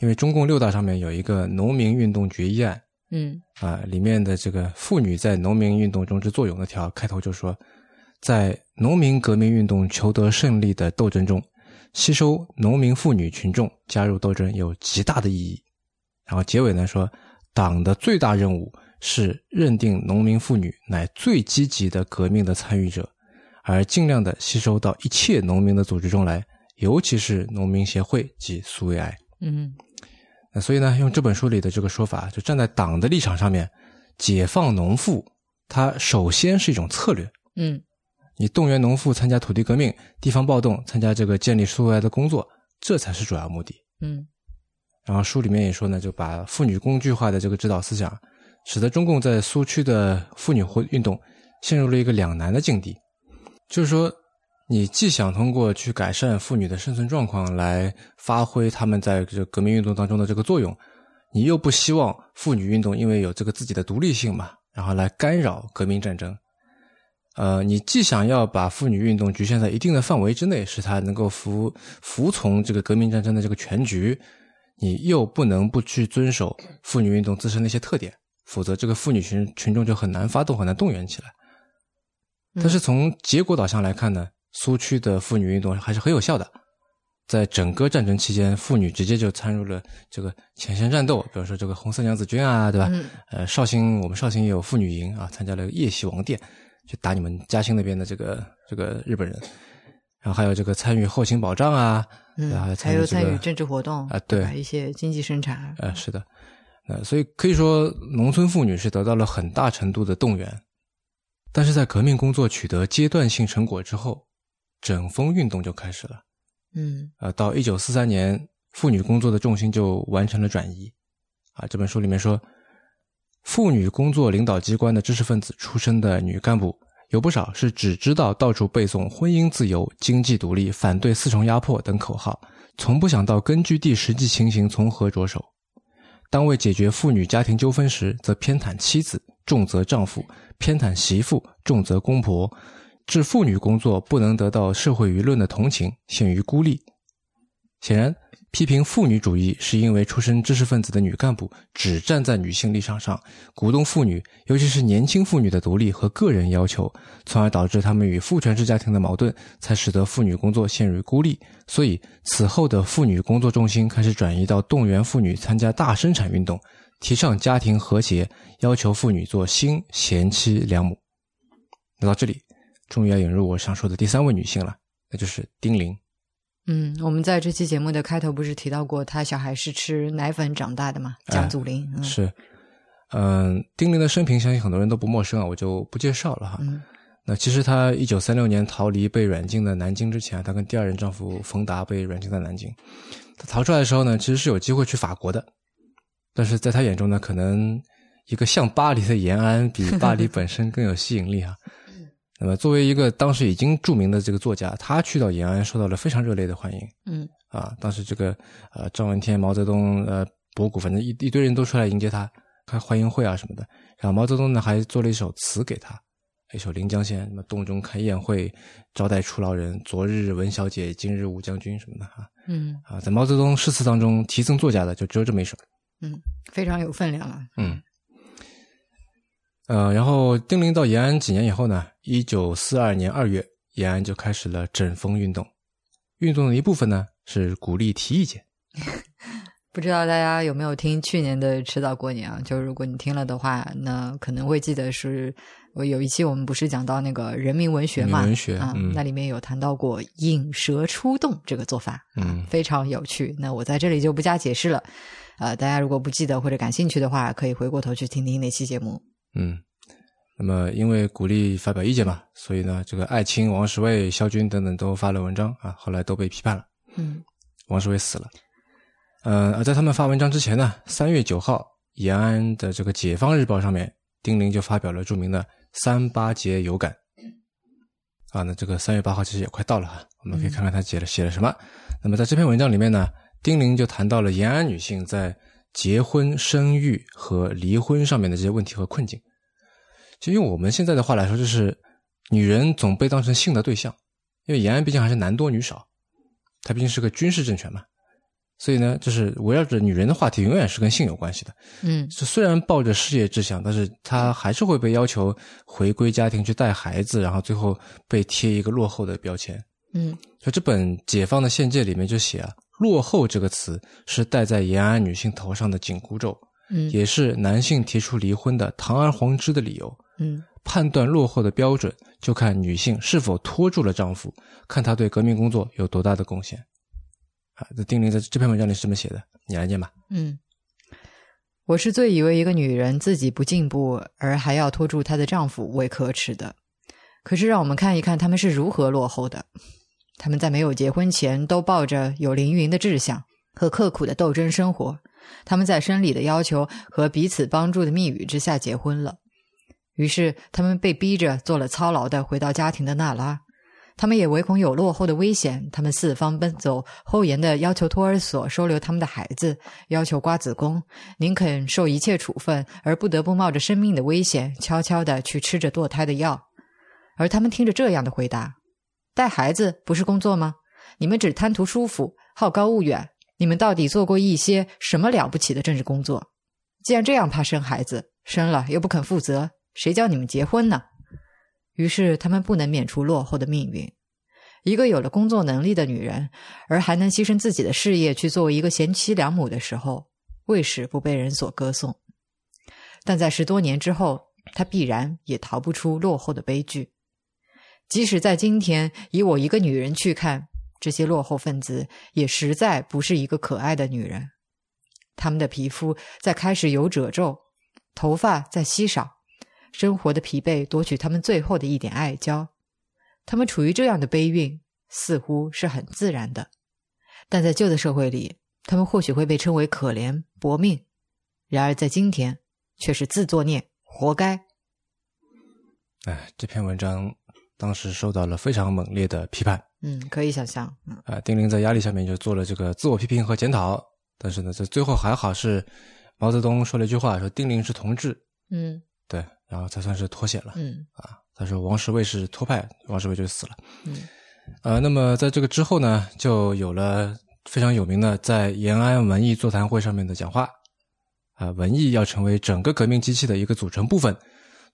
因为中共六大上面有一个农民运动决议案嗯啊，里面的这个妇女在农民运动中之作用那条开头就说，在农民革命运动求得胜利的斗争中。吸收农民妇女群众加入斗争有极大的意义。然后结尾呢说，党的最大任务是认定农民妇女乃最积极的革命的参与者，而尽量的吸收到一切农民的组织中来，尤其是农民协会及苏维埃。嗯那所以呢，用这本书里的这个说法，就站在党的立场上面，解放农妇，它首先是一种策略。嗯你动员农妇参加土地革命、地方暴动，参加这个建立苏维埃的工作，这才是主要目的。嗯然后书里面也说呢，就把妇女工具化的这个指导思想，使得中共在苏区的妇女活运动陷入了一个两难的境地，就是说，你既想通过去改善妇女的生存状况来发挥他们在这个革命运动当中的这个作用，你又不希望妇女运动因为有这个自己的独立性嘛，然后来干扰革命战争。呃，你既想要把妇女运动局限在一定的范围之内，使它能够服服从这个革命战争的这个全局，你又不能不去遵守妇女运动自身的一些特点，否则这个妇女群群众就很难发动，很难动员起来。但是从结果导向来看呢，苏区的妇女运动还是很有效的。在整个战争期间，妇女直接就参入了这个前线战斗，比如说这个红色娘子军啊，对吧？嗯呃，绍兴我们绍兴也有妇女营啊，参加了夜袭王店，去打你们嘉兴那边的这个这个日本人。然后还有这个参与后勤保障啊，嗯，然后还有参与政治活动啊对一些经济生产。呃，是的，呃，所以可以说，农村妇女是得到了很大程度的动员，但是在革命工作取得阶段性成果之后，整风运动就开始了。嗯呃，到一九四三年，妇女工作的重心就完成了转移。啊，这本书里面说，妇女工作领导机关的知识分子出身的女干部，有不少是只知道到处背诵“婚姻自由、经济独立、反对四重压迫”等口号，从不想到根据地实际情形从何着手。当为解决妇女家庭纠纷时，则偏袒妻子，重责丈夫；偏袒媳妇，重责公婆。致妇女工作不能得到社会舆论的同情，陷于孤立。显然，批评妇女主义是因为出身知识分子的女干部只站在女性立场上，鼓动妇女，尤其是年轻妇女的独立和个人要求，从而导致她们与父权制家庭的矛盾，才使得妇女工作陷入孤立。所以，此后的妇女工作重心开始转移到动员妇女参加大生产运动，提倡家庭和谐，要求妇女做新贤妻良母。那到这里。终于要引入我想说的第三位女性了，那就是丁玲。嗯，我们在这期节目的开头不是提到过，她小孩是吃奶粉长大的吗？蒋祖林、哎、是，嗯、呃，丁玲的生平相信很多人都不陌生啊，我就不介绍了哈。嗯，那其实她一九三六年逃离被软禁的南京之前，她跟第二任丈夫冯达被软禁在南京。她逃出来的时候呢，其实是有机会去法国的，但是在他眼中呢，可能一个像巴黎的延安比巴黎本身更有吸引力哈。[LAUGHS] 那么，作为一个当时已经著名的这个作家，他去到延安受到了非常热烈的欢迎。嗯，啊，当时这个呃张闻天、毛泽东、呃博古，反正一一堆人都出来迎接他，开欢迎会啊什么的。然后毛泽东呢还做了一首词给他，一首《临江仙》，什么洞中开宴会，招待出劳人，昨日文小姐，今日武将军什么的啊。嗯，啊，在毛泽东诗词当中题赠作家的就只有这么一首。嗯，非常有分量了。嗯。呃，然后丁玲到延安几年以后呢？一九四二年二月，延安就开始了整风运动。运动的一部分呢是鼓励提意见。[LAUGHS] 不知道大家有没有听去年的迟早过年啊？就如果你听了的话，那可能会记得是我有一期我们不是讲到那个人民文学嘛，文学啊，嗯那里面有谈到过引蛇出洞这个做法，嗯非常有趣。那我在这里就不加解释了。呃，大家如果不记得或者感兴趣的话，可以回过头去听听那期节目。嗯，那么因为鼓励发表意见嘛，所以呢，这个艾青、王石卫、肖军等等都发了文章啊，后来都被批判了。嗯王石伟死了。呃，而在他们发文章之前呢，三月九号，延安的这个《解放日报》上面，丁玲就发表了著名的“三八节有感”。啊，那这个三月八号其实也快到了哈，我们可以看看他写了写了什么。那么在这篇文章里面呢，丁玲就谈到了延安女性在结婚、生育和离婚上面的这些问题和困境。就用我们现在的话来说，就是女人总被当成性的对象，因为延安毕竟还是男多女少，它毕竟是个军事政权嘛，所以呢，就是围绕着女人的话题，永远是跟性有关系的。嗯就虽然抱着事业志向，但是她还是会被要求回归家庭去带孩子，然后最后被贴一个落后的标签。嗯所以这本《解放的宪诫》里面就写啊，“落后”这个词是戴在延安女性头上的紧箍咒，嗯也是男性提出离婚的堂而皇之的理由。嗯判断落后的标准，就看女性是否拖住了丈夫，看她对革命工作有多大的贡献。啊，这丁玲在这篇文章里是这么写的，你来念吧。嗯，我是最以为一个女人自己不进步，而还要拖住她的丈夫为可耻的。可是让我们看一看他们是如何落后的。他们在没有结婚前都抱着有凌云的志向和刻苦的斗争生活，他们在生理的要求和彼此帮助的密语之下结婚了。于是他们被逼着做了操劳的回到家庭的娜拉。他们也唯恐有落后的危险，他们四方奔走，后延的要求托儿所收留他们的孩子，要求瓜子工，宁肯受一切处分，而不得不冒着生命的危险，悄悄的去吃着堕胎的药。而他们听着这样的回答：“带孩子不是工作吗？你们只贪图舒服，好高骛远。你们到底做过一些什么了不起的政治工作？既然这样怕生孩子，生了又不肯负责，谁叫你们结婚呢？”于是他们不能免除落后的命运。一个有了工作能力的女人，而还能牺牲自己的事业去作为一个贤妻良母的时候，为使不被人所歌颂。但在十多年之后，她必然也逃不出落后的悲剧。即使在今天，以我一个女人去看，这些落后分子也实在不是一个可爱的女人。她们的皮肤在开始有褶皱，头发在稀少。生活的疲惫夺取他们最后的一点爱娇，他们处于这样的悲运，似乎是很自然的。但在旧的社会里，他们或许会被称为可怜薄命；然而在今天，却是自作孽，活该。哎，这篇文章当时受到了非常猛烈的批判。嗯，可以想象。嗯啊，丁玲在压力下面就做了这个自我批评和检讨。但是呢，这最后还好是毛泽东说了一句话，说丁玲是同志，嗯对，然后才算是脱险了。嗯啊，他说王石卫是托派，王石卫就死了。嗯呃，那么在这个之后呢，就有了非常有名的在延安文艺座谈会上面的讲话。啊、文艺要成为整个革命机器的一个组成部分，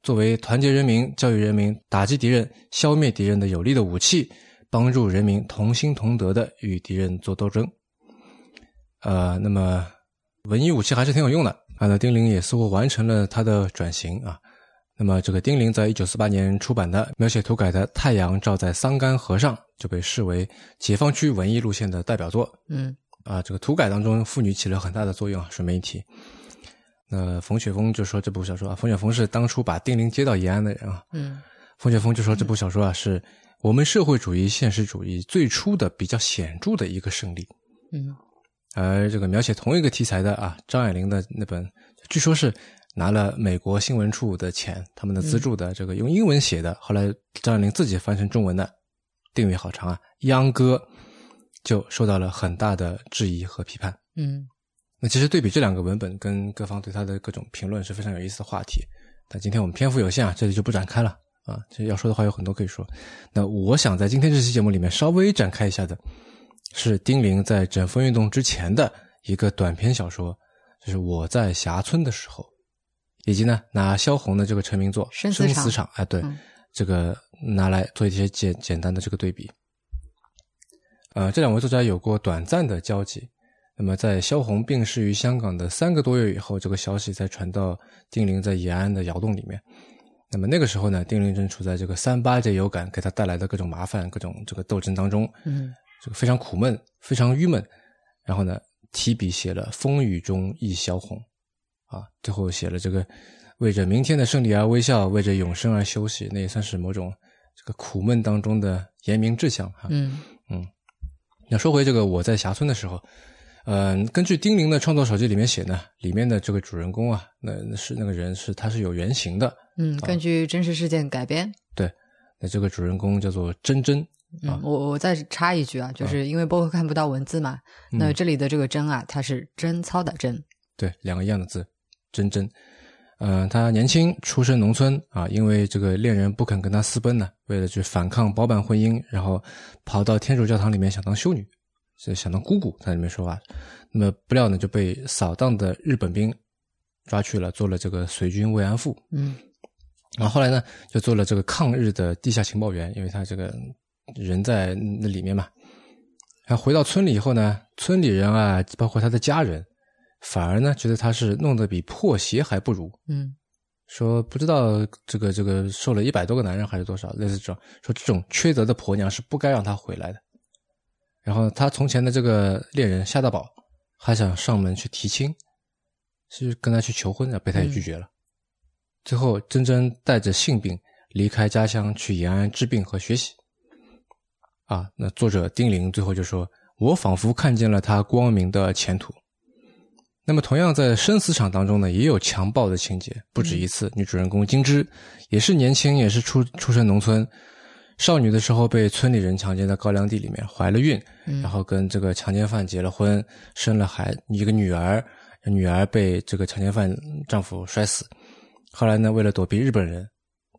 作为团结人民、教育人民、打击敌人、消灭敌人的有力的武器，帮助人民同心同德的与敌人做斗争。呃，那么文艺武器还是挺有用的啊。那丁玲也似乎完成了他的转型啊。那么，这个丁玲在一九四八年出版的描写土改的《太阳照在桑干河上》就被视为解放区文艺路线的代表作嗯啊。这个土改当中，妇女起了很大的作用啊，顺便一提。那冯雪峰就说这部小说啊，冯雪峰是当初把丁玲接到延安的人啊。嗯冯雪峰就说这部小说啊，是我们社会主义现实主义最初的比较显著的一个胜利。嗯而这个描写同一个题材的啊，张爱玲的那本，据说是拿了美国新闻处的钱，他们的资助的这个用英文写的，后来张爱玲自己翻成中文的，定语好长啊，《秧歌》就受到了很大的质疑和批判。嗯那其实对比这两个文本跟各方对他的各种评论是非常有意思的话题，但今天我们篇幅有限啊，这里就不展开了啊。这要说的话有很多可以说。那我想在今天这期节目里面稍微展开一下的，是丁玲在整风运动之前的一个短篇小说，就是我在霞村的时候，以及呢拿萧红的这个成名作《生死场哎，对，嗯这个拿来做一些简简单的这个对比。呃，这两位作家有过短暂的交集。那么，在萧红病逝于香港的三个多月以后，这个消息才传到丁玲在延安的窑洞里面。那么那个时候呢，丁玲正处在这个三八节有感给他带来的各种麻烦、各种这个斗争当中，嗯，这个非常苦闷，非常郁闷。然后呢，提笔写了《风雨中忆萧红》，啊，最后写了这个为着明天的胜利而微笑，为着永生而休息，那也算是某种这个苦闷当中的言明志向哈。嗯嗯，那说回这个我在霞村的时候。嗯，根据丁玲的创作手记里面写呢，里面的这个主人公啊，那那是那个人是他是有原型的。嗯，根据真实事件改编。对，那这个主人公叫做真真。嗯，我我再插一句啊，就是因为播客看不到文字嘛，那这里的这个真啊，它是贞操的贞。对，两个一样的字，珍珍。嗯，他年轻，出身农村啊，因为这个恋人不肯跟他私奔呢，为了去反抗包办婚姻，然后跑到天主教堂里面想当修女。是想当姑姑在里面说话，那么不料呢就被扫荡的日本兵抓去了，做了这个随军慰安妇。嗯，然后后来呢就做了这个抗日的地下情报员，因为他这个人在那里面嘛。然后回到村里以后呢，村里人啊，包括他的家人，反而呢觉得他是弄得比破鞋还不如。嗯，说不知道这个这个受了一百多个男人还是多少，类似这种说这种缺德的婆娘是不该让她回来的。然后他从前的这个恋人夏大宝还想上门去提亲，是跟他去求婚的，被他也拒绝了。最后，真真带着性病离开家乡去延安治病和学习。啊，那作者丁玲最后就说：“我仿佛看见了他光明的前途。”那么，同样在生死场当中呢，也有强暴的情节，不止一次。女主人公金枝也是年轻，也是出出身农村。少女的时候被村里人强奸在高粱地里面，怀了孕，然后跟这个强奸犯结了婚，生了孩一个女儿，女儿被这个强奸犯丈夫摔死。后来呢，为了躲避日本人，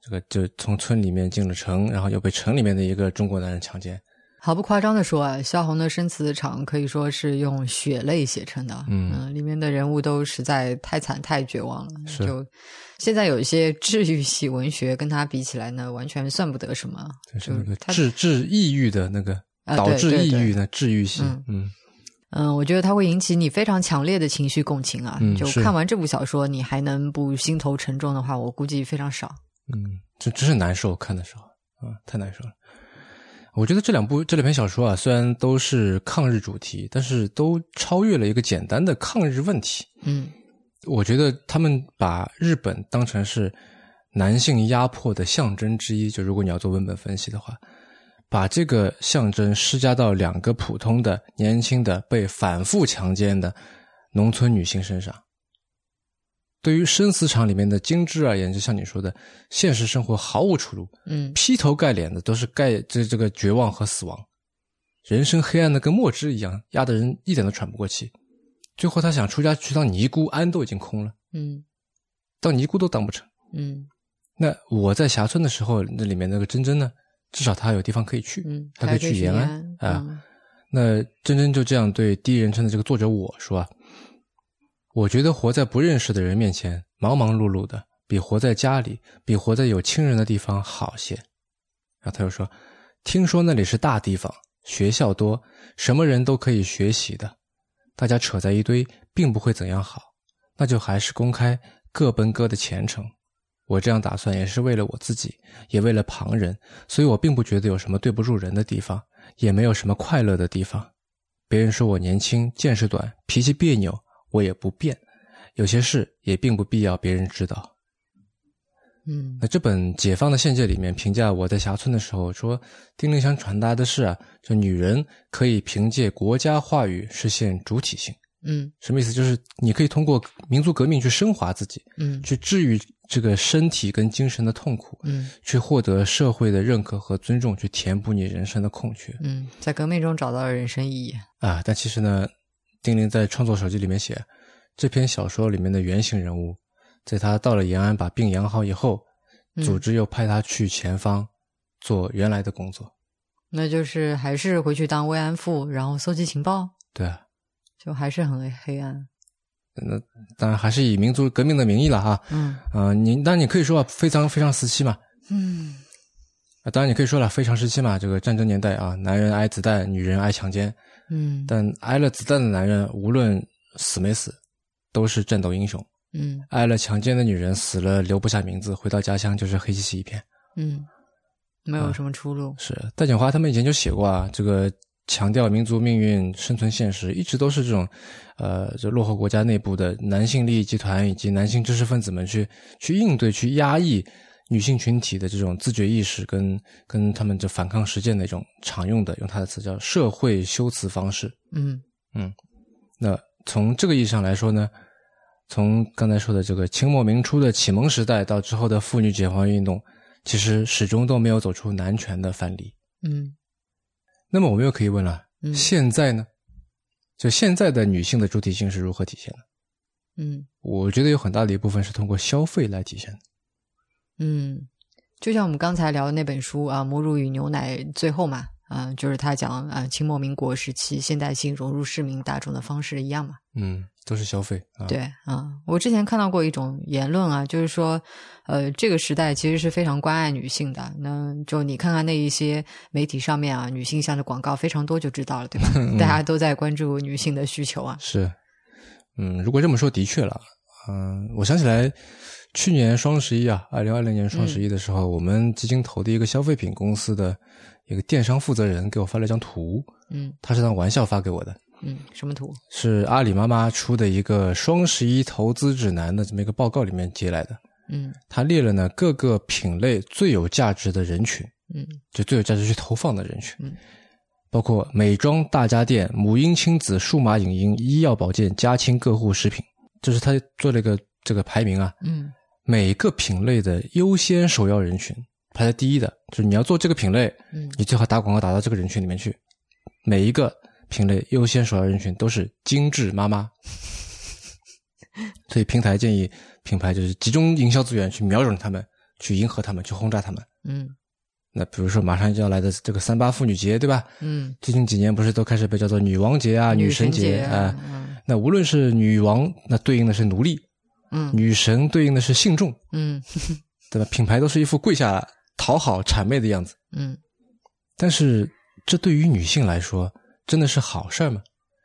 这个就从村里面进了城，然后又被城里面的一个中国男人强奸。毫不夸张的说啊，萧红的生死场可以说是用血泪写成的，嗯，里面的人物都实在太惨太绝望了，就。现在有一些治愈系文学，跟它比起来呢，完全算不得什么。就是那个治治抑郁的那个，导致抑郁的治愈系。嗯嗯，我觉得它会引起你非常强烈的情绪共情啊。就看完这部小说，你还能不心头沉重的话，我估计非常少。嗯，这真是难受，看的时候啊，太难受了。我觉得这两部这两篇小说啊，虽然都是抗日主题，但是都超越了一个简单的抗日问题。嗯。我觉得他们把日本当成是男性压迫的象征之一，就如果你要做文本分析的话，把这个象征施加到两个普通的、年轻的、被反复强奸的农村女性身上。对于生死场里面的精致而言，就像你说的，现实生活毫无出路，嗯，劈头盖脸的都是盖这这个绝望和死亡，人生黑暗的跟墨汁一样，压得人一点都喘不过气。最后，他想出家去当尼姑，庵都已经空了。嗯，当尼姑都当不成。嗯，那我在霞村的时候，那里面那个珍珍呢，至少她有地方可以去，嗯，他可以去延安啊。那珍珍就这样对第一人称的这个作者我说啊，我觉得活在不认识的人面前，忙忙碌碌的，比活在家里，比活在有亲人的地方好些。然后他又说，听说那里是大地方，学校多，什么人都可以学习的。大家扯在一堆，并不会怎样好，那就还是公开各奔各的前程。我这样打算也是为了我自己，也为了旁人，所以我并不觉得有什么对不住人的地方，也没有什么快乐的地方。别人说我年轻、见识短、脾气别扭，我也不变。有些事也并不必要别人知道。嗯，那这本《解放的限界》里面评价我在霞村的时候说，丁玲想传达的是啊，就女人可以凭借国家话语实现主体性。嗯，什么意思？就是你可以通过民族革命去升华自己，嗯，去治愈这个身体跟精神的痛苦，嗯，去获得社会的认可和尊重，去填补你人生的空缺。嗯，在革命中找到了人生意义啊。但其实呢，丁玲在创作手记里面写，这篇小说里面的原型人物。在他到了延安把病养好以后，组织又派他去前方做原来的工作，那就是还是回去当慰安妇，然后搜集情报。对啊，就还是很黑暗。那当然还是以民族革命的名义了哈。嗯啊，你那你可以说非常非常时期嘛。嗯啊，当然你可以说了，非常时期嘛，这个战争年代啊，男人挨子弹，女人挨强奸，嗯但挨了子弹的男人，无论死没死，都是战斗英雄；嗯挨了强奸的女人，死了留不下名字，回到家乡就是黑漆漆一片。嗯，没有什么出路。是戴锦华他们以前就写过啊，这个强调民族命运、生存现实，一直都是这种，呃，这落后国家内部的男性利益集团以及男性知识分子们去去应对、去压抑女性群体的这种自觉意识跟跟他们这反抗实践的一种常用的，用他的词叫社会修辞方式。嗯那从这个意义上来说呢，从刚才说的这个清末明初的启蒙时代到之后的妇女解放运动，其实始终都没有走出男权的范例。嗯那么我们又可以问了，嗯现在呢？就现在的女性的主体性是如何体现的？嗯我觉得有很大的一部分是通过消费来体现的。嗯，就像我们刚才聊的那本书啊，《母乳与牛奶》最后嘛，啊，就是他讲啊，清末民国时期现代性融入市民大众的方式一样嘛。嗯，都是消费啊。对啊，我之前看到过一种言论啊，就是说，呃，这个时代其实是非常关爱女性的。那就你看看那一些媒体上面啊，女性向的广告非常多，就知道了，对吧？[LAUGHS] 大家都在关注女性的需求啊。是，嗯，如果这么说，的确了。嗯，我想起来，去年双十一啊，二零二零年双十一的时候，我们基金投的一个消费品公司的一个电商负责人给我发了一张图，嗯他是当玩笑发给我的，嗯，什么图？是阿里妈妈出的一个双十一投资指南的这么一个报告里面截来的。嗯它列了呢各个品类最有价值的人群，嗯就最有价值去投放的人群，嗯包括美妆、大家电、母婴亲子、数码影音、医药保健、家亲个护食品，就是他做了一个这个排名啊，嗯每个品类的优先首要人群排在第一的，就是你要做这个品类，嗯你最好打广告打到这个人群里面去。每一个品类优先首要人群都是精致妈妈，[LAUGHS] 所以平台建议品牌就是集中营销资源去瞄准他们，去迎合他们，去轰炸他们。嗯那比如说马上就要来的这个三八妇女节，对吧？嗯，最近几年不是都开始被叫做女王节啊、女神节啊、嗯那无论是女王，那对应的是奴隶；嗯女神对应的是信众，嗯 [LAUGHS] 对吧？品牌都是一副跪下讨好谄媚的样子。嗯但是这对于女性来说，真的是好事儿吗？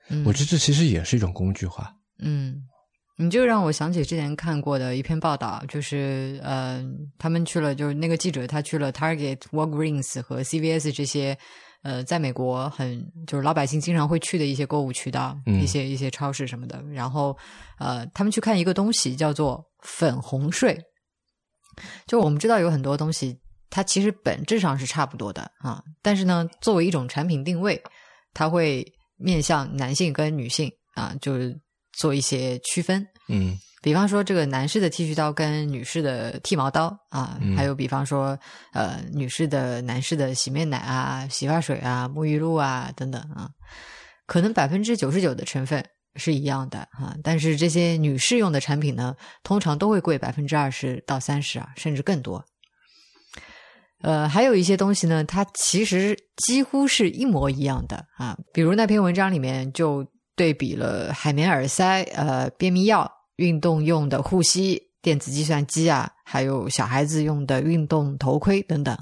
嗯，我觉得这其实也是一种工具化。嗯，你就让我想起之前看过的一篇报道，就是呃，他们去了，就是那个记者他去了 Target、Walgreens 和 CVS 这些呃，在美国很就是老百姓经常会去的一些购物渠道，嗯一些一些超市什么的。然后呃，他们去看一个东西叫做粉红税，就我们知道有很多东西。它其实本质上是差不多的啊，但是呢，作为一种产品定位，它会面向男性跟女性啊，就是做一些区分。嗯比方说，这个男士的剃须刀跟女士的剃毛刀啊，嗯还有比方说，呃，女士的、男士的洗面奶啊、洗发水啊、沐浴露啊等等啊，可能百分之九十九的成分是一样的啊，但是这些女士用的产品呢，通常都会贵百分之二十到三十啊，甚至更多。呃，还有一些东西呢，它其实几乎是一模一样的啊。比如那篇文章里面就对比了海绵耳塞、呃便秘药、运动用的护膝、电子计算机啊，还有小孩子用的运动头盔等等。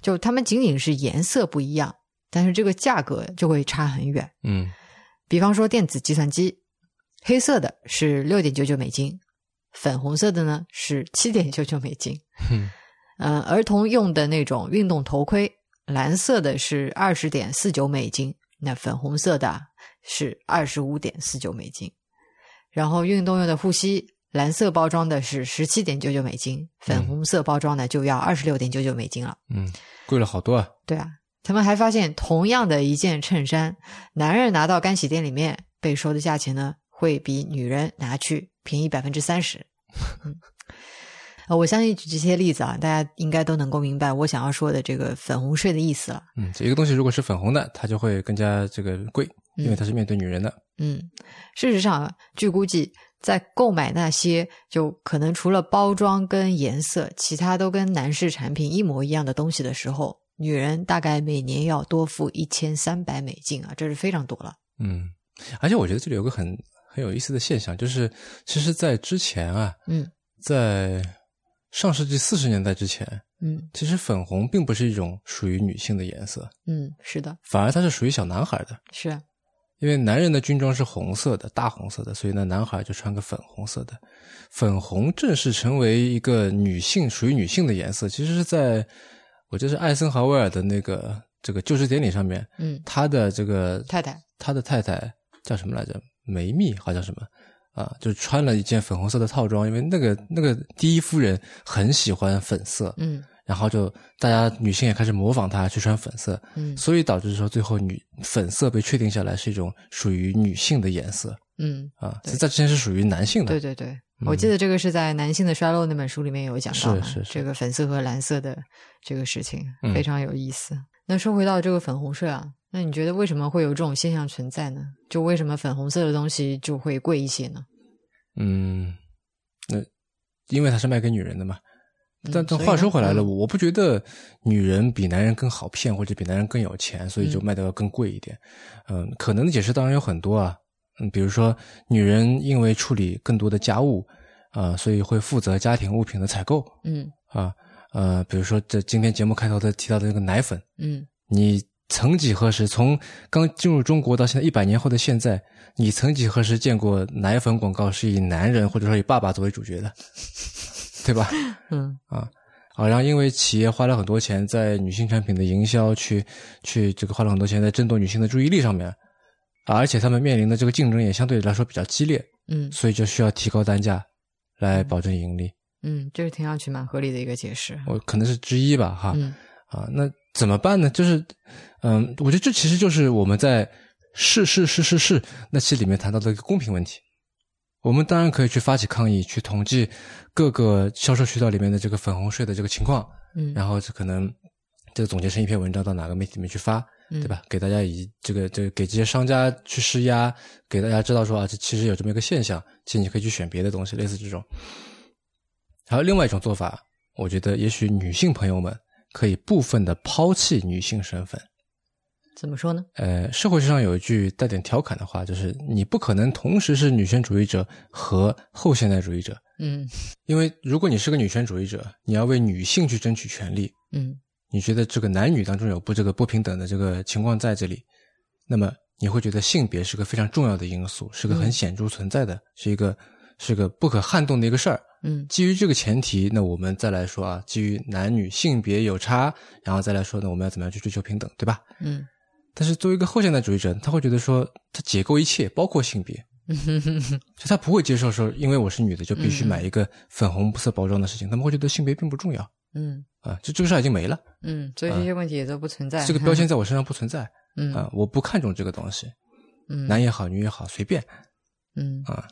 就它们仅仅是颜色不一样，但是这个价格就会差很远。嗯比方说电子计算机，黑色的是六点九九美金，粉红色的呢是七点九九美金。哼 [LAUGHS] 嗯，儿童用的那种运动头盔，蓝色的是二十点四九美金，那粉红色的啊是二十五点四九美金。然后运动用的护膝，蓝色包装的是十七点九九美金，粉红色包装的就要二十六点九九美金了。嗯，贵了好多啊。对啊，他们还发现，同样的一件衬衫，男人拿到干洗店里面被收的价钱呢，会比女人拿去便宜百分之三十。嗯，呃，我相信举这些例子啊，大家应该都能够明白我想要说的这个粉红税的意思了。嗯，这一个东西如果是粉红的，它就会更加这个贵，因为它是面对女人的。嗯，事实上啊，据估计，在购买那些就可能除了包装跟颜色，其他都跟男士产品一模一样的东西的时候，女人大概每年要多付一千三百美金啊，这是非常多了。嗯，而且我觉得这里有个很很有意思的现象，就是其实，在之前啊，嗯在上世纪四十年代之前，嗯其实粉红并不是一种属于女性的颜色，嗯，是的，反而它是属于小男孩的。是啊，因为男人的军装是红色的，大红色的，所以呢，男孩就穿个粉红色的。粉红正式成为一个女性属于女性的颜色，其实是在我这是艾森豪威尔的那个这个就职典礼上面，嗯，他的这个太太，他的太太叫什么来着？梅密好像什么啊？就穿了一件粉红色的套装，因为那个那个第一夫人很喜欢粉色，嗯然后就大家女性也开始模仿她去穿粉色，嗯所以导致说最后女粉色被确定下来是一种属于女性的颜色嗯，啊，对在之前是属于男性的。对对对，我记得这个是在《男性的衰落》那本书里面有讲到嘛，是是是这个粉色和蓝色的这个事情嗯非常有意思。那说回到这个粉红色啊，那你觉得为什么会有这种现象存在呢？就为什么粉红色的东西就会贵一些呢？嗯，那因为它是卖给女人的嘛。但但话说回来了，嗯我不觉得女人比男人更好骗，或者比男人更有钱，所以就卖的要更贵一点。嗯，可能的解释当然有很多啊。嗯，比如说女人因为处理更多的家务啊、所以会负责家庭物品的采购嗯啊。呃，比如说这今天节目开头的提到的那个奶粉，嗯你曾几何时，从刚进入中国到现在一百年后的现在，你曾几何时见过奶粉广告是以男人或者说以爸爸作为主角的，[LAUGHS] 对吧？嗯啊，好，然后因为企业花了很多钱在女性产品的营销，去去这个花了很多钱在争夺女性的注意力上面，啊，而且他们面临的这个竞争也相对来说比较激烈，嗯所以就需要提高单价来保证盈利。嗯，这是听上去蛮合理的一个解释。我可能是之一吧，哈。嗯啊，那怎么办呢？就是，嗯，我觉得这其实就是我们在是是是是是那期里面谈到的一个公平问题。我们当然可以去发起抗议，去统计各个销售渠道里面的这个粉红税的这个情况，嗯，然后这可能这个总结成一篇文章到哪个媒体里面去发，嗯对吧？给大家以这个这个给这些商家去施压，给大家知道说啊，这其实有这么一个现象，其实你可以去选别的东西，类似这种。还有另外一种做法，我觉得也许女性朋友们可以部分的抛弃女性身份。怎么说呢？呃，社会学上有一句带点调侃的话，就是你不可能同时是女权主义者和后现代主义者，嗯因为如果你是个女权主义者，你要为女性去争取权利，嗯你觉得这个男女当中有不这个不平等的这个情况在这里，那么你会觉得性别是个非常重要的因素，是个很嗯显著存在的，是一个是个不可撼动的一个事儿。嗯。基于这个前提，那我们再来说啊，基于男女性别有差，然后再来说呢，我们要怎么样去追求平等，对吧？嗯。但是作为一个后现代主义者，他会觉得说，他解构一切，包括性别，嗯哼哼哼所以他不会接受说，因为我是女的就必须嗯买一个粉红色包装的事情，他们会觉得性别并不重要。嗯。啊，就这个事儿已经没了，嗯，所以这些问题也都不存在。这个标签在我身上不存在。嗯。啊，我不看重这个东西，嗯。男也好，女也好，随便。嗯。啊，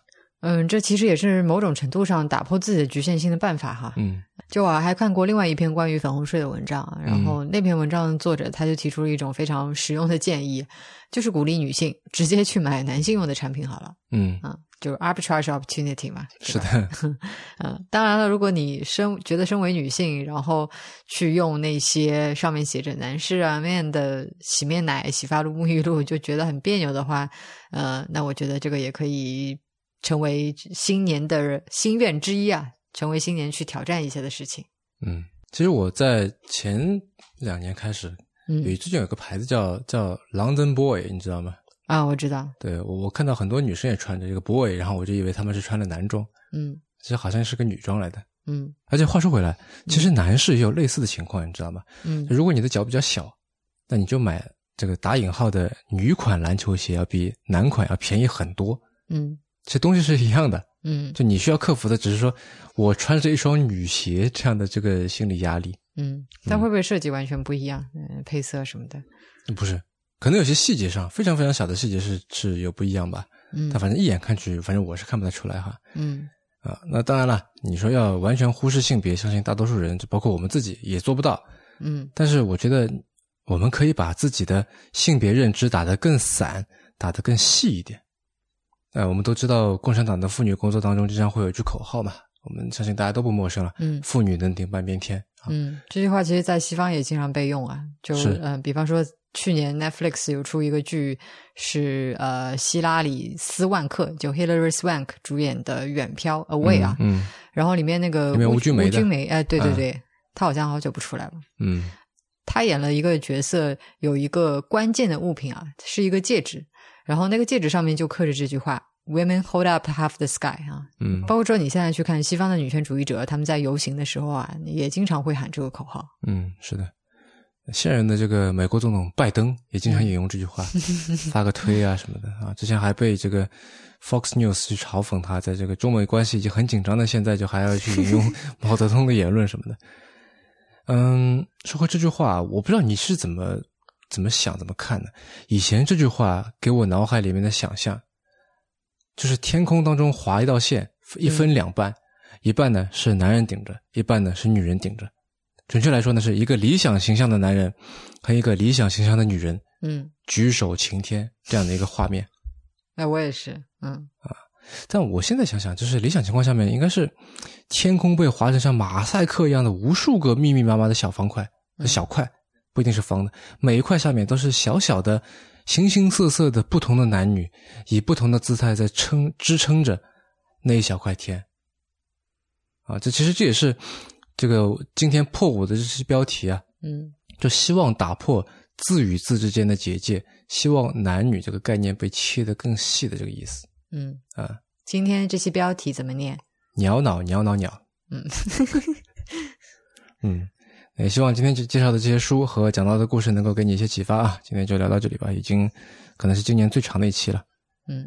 嗯，这其实也是某种程度上打破自己的局限性的办法哈。嗯就我还看过另外一篇关于粉红税的文章啊，然后那篇文章的作者他就提出了一种非常实用的建议，就是鼓励女性直接去买男性用的产品好了嗯，啊，就是 arbitrage opportunity 嘛。是的，[LAUGHS] 嗯，当然了，如果你身觉得身为女性，然后去用那些上面写着男士啊 man 的洗面奶、洗发露、沐浴露，就觉得很别扭的话，呃，那我觉得这个也可以成为新年的心愿之一啊，成为新年去挑战一些的事情。嗯，其实我在前两年开始，有嗯最近有个牌子叫叫 London Boy，你知道吗？啊，我知道，对我我看到很多女生也穿着这个 boy，然后我就以为他们是穿了男装，嗯其实好像是个女装来的。嗯而且话说回来，其实男士也有类似的情况，你知道吗？嗯如果你的脚比较小，那你就买这个打引号的女款篮球鞋，要比男款要便宜很多。嗯其实东西是一样的，嗯就你需要克服的只是说我穿着一双女鞋这样的这个心理压力，嗯，但会不会设计完全不一样？嗯，配色什么的，不是？可能有些细节上非常非常小的细节是是有不一样吧，嗯但反正一眼看去，反正我是看不太出来哈。嗯啊，那当然了，你说要完全忽视性别，相信大多数人，就包括我们自己也做不到。嗯但是我觉得我们可以把自己的性别认知打得更散，打得更细一点。呃，我们都知道共产党的妇女工作当中经常会有一句口号嘛，我们相信大家都不陌生了，嗯妇女能顶半边天啊。嗯，这句话其实，在西方也经常被用啊。就是嗯、呃比方说，去年 Netflix 有出一个剧，是呃希拉里斯万克，就 Hilary Swank 主演的《远漂 Away》啊。嗯，然后里面那个吴君梅的吴君梅，哎、对对嗯对，他好像好久不出来了。嗯她演了一个角色，有一个关键的物品啊，是一个戒指，然后那个戒指上面就刻着这句话：“Women hold up half the sky” 啊。嗯包括说你现在去看西方的女权主义者，他们在游行的时候啊，也经常会喊这个口号。嗯，是的。现任的这个美国总统拜登也经常引用这句话，[LAUGHS] 发个推啊什么的啊。之前还被这个 Fox News 去嘲讽他，在这个中美关系已经很紧张的现在，就还要去引用 [LAUGHS] 毛泽东的言论什么的。嗯，说回这句话，我不知道你是怎么怎么想、怎么看呢。以前这句话给我脑海里面的想象，就是天空当中划一道线，一分两半，一半呢是男人顶着，一半呢是女人顶着。准确来说呢，是一个理想形象的男人和一个理想形象的女人嗯，举手擎天这样的一个画面。哎，我也是，嗯啊但我现在想想，就是理想情况下面，应该是天空被划成像马赛克一样的无数个密密麻麻的小方块、小块，不一定是方的，每一块下面都是小小的、形形色色的不同的男女，以不同的姿态在撑支撑着那一小块天。啊，这其实这也是这个今天破五的这些标题啊，嗯就希望打破字与字之间的结界，希望男女这个概念被切得更细的这个意思嗯。啊。今天这期标题怎么念？鸟脑鸟脑鸟，嗯嗯，也希望今天介介绍的这些书和讲到的故事能够给你一些启发啊。今天就聊到这里吧，已经可能是今年最长的一期了。嗯，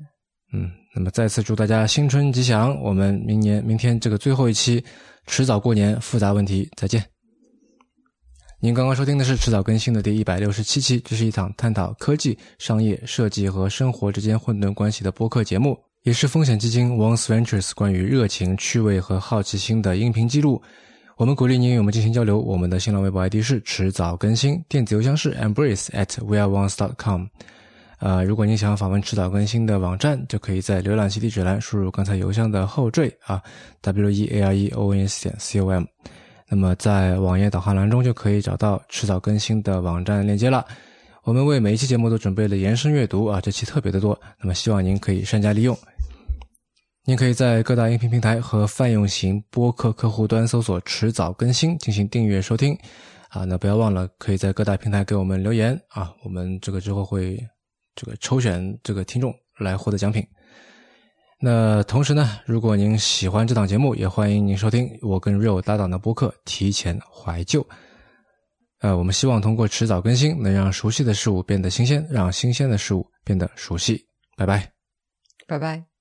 嗯，那么再次祝大家新春吉祥，我们明年明天这个最后一期，迟早过年复杂问题再见。您刚刚收听的是迟早更新的第一百六十七期，这是一档探讨科技、商业、设计和生活之间混沌关系的播客节目，也是风险基金 Once Ventures 关于热情、趣味和好奇心的音频记录。我们鼓励您与我们进行交流。我们的新浪微博 ID 是迟早更新，电子邮箱是 embrace at w e a r o n e s dot com。呃，如果您想要访问迟早更新的网站，就可以在浏览器地址栏输入刚才邮箱的后缀啊，w e a r e o n s 点 c o m。那么在网页导航栏中就可以找到迟早更新的网站链接了。我们为每一期节目都准备了延伸阅读啊，这期特别的多，那么希望您可以善加利用。您可以在各大音频平台和泛用型播客客户端搜索“迟早更新”进行订阅收听啊。那不要忘了，可以在各大平台给我们留言啊，我们这个之后会这个抽选这个听众来获得奖品。那同时呢，如果您喜欢这档节目，也欢迎您收听我跟 Real 搭档的播客《提前怀旧》。呃，我们希望通过迟早更新，能让熟悉的事物变得新鲜，让新鲜的事物变得熟悉。拜拜。拜拜。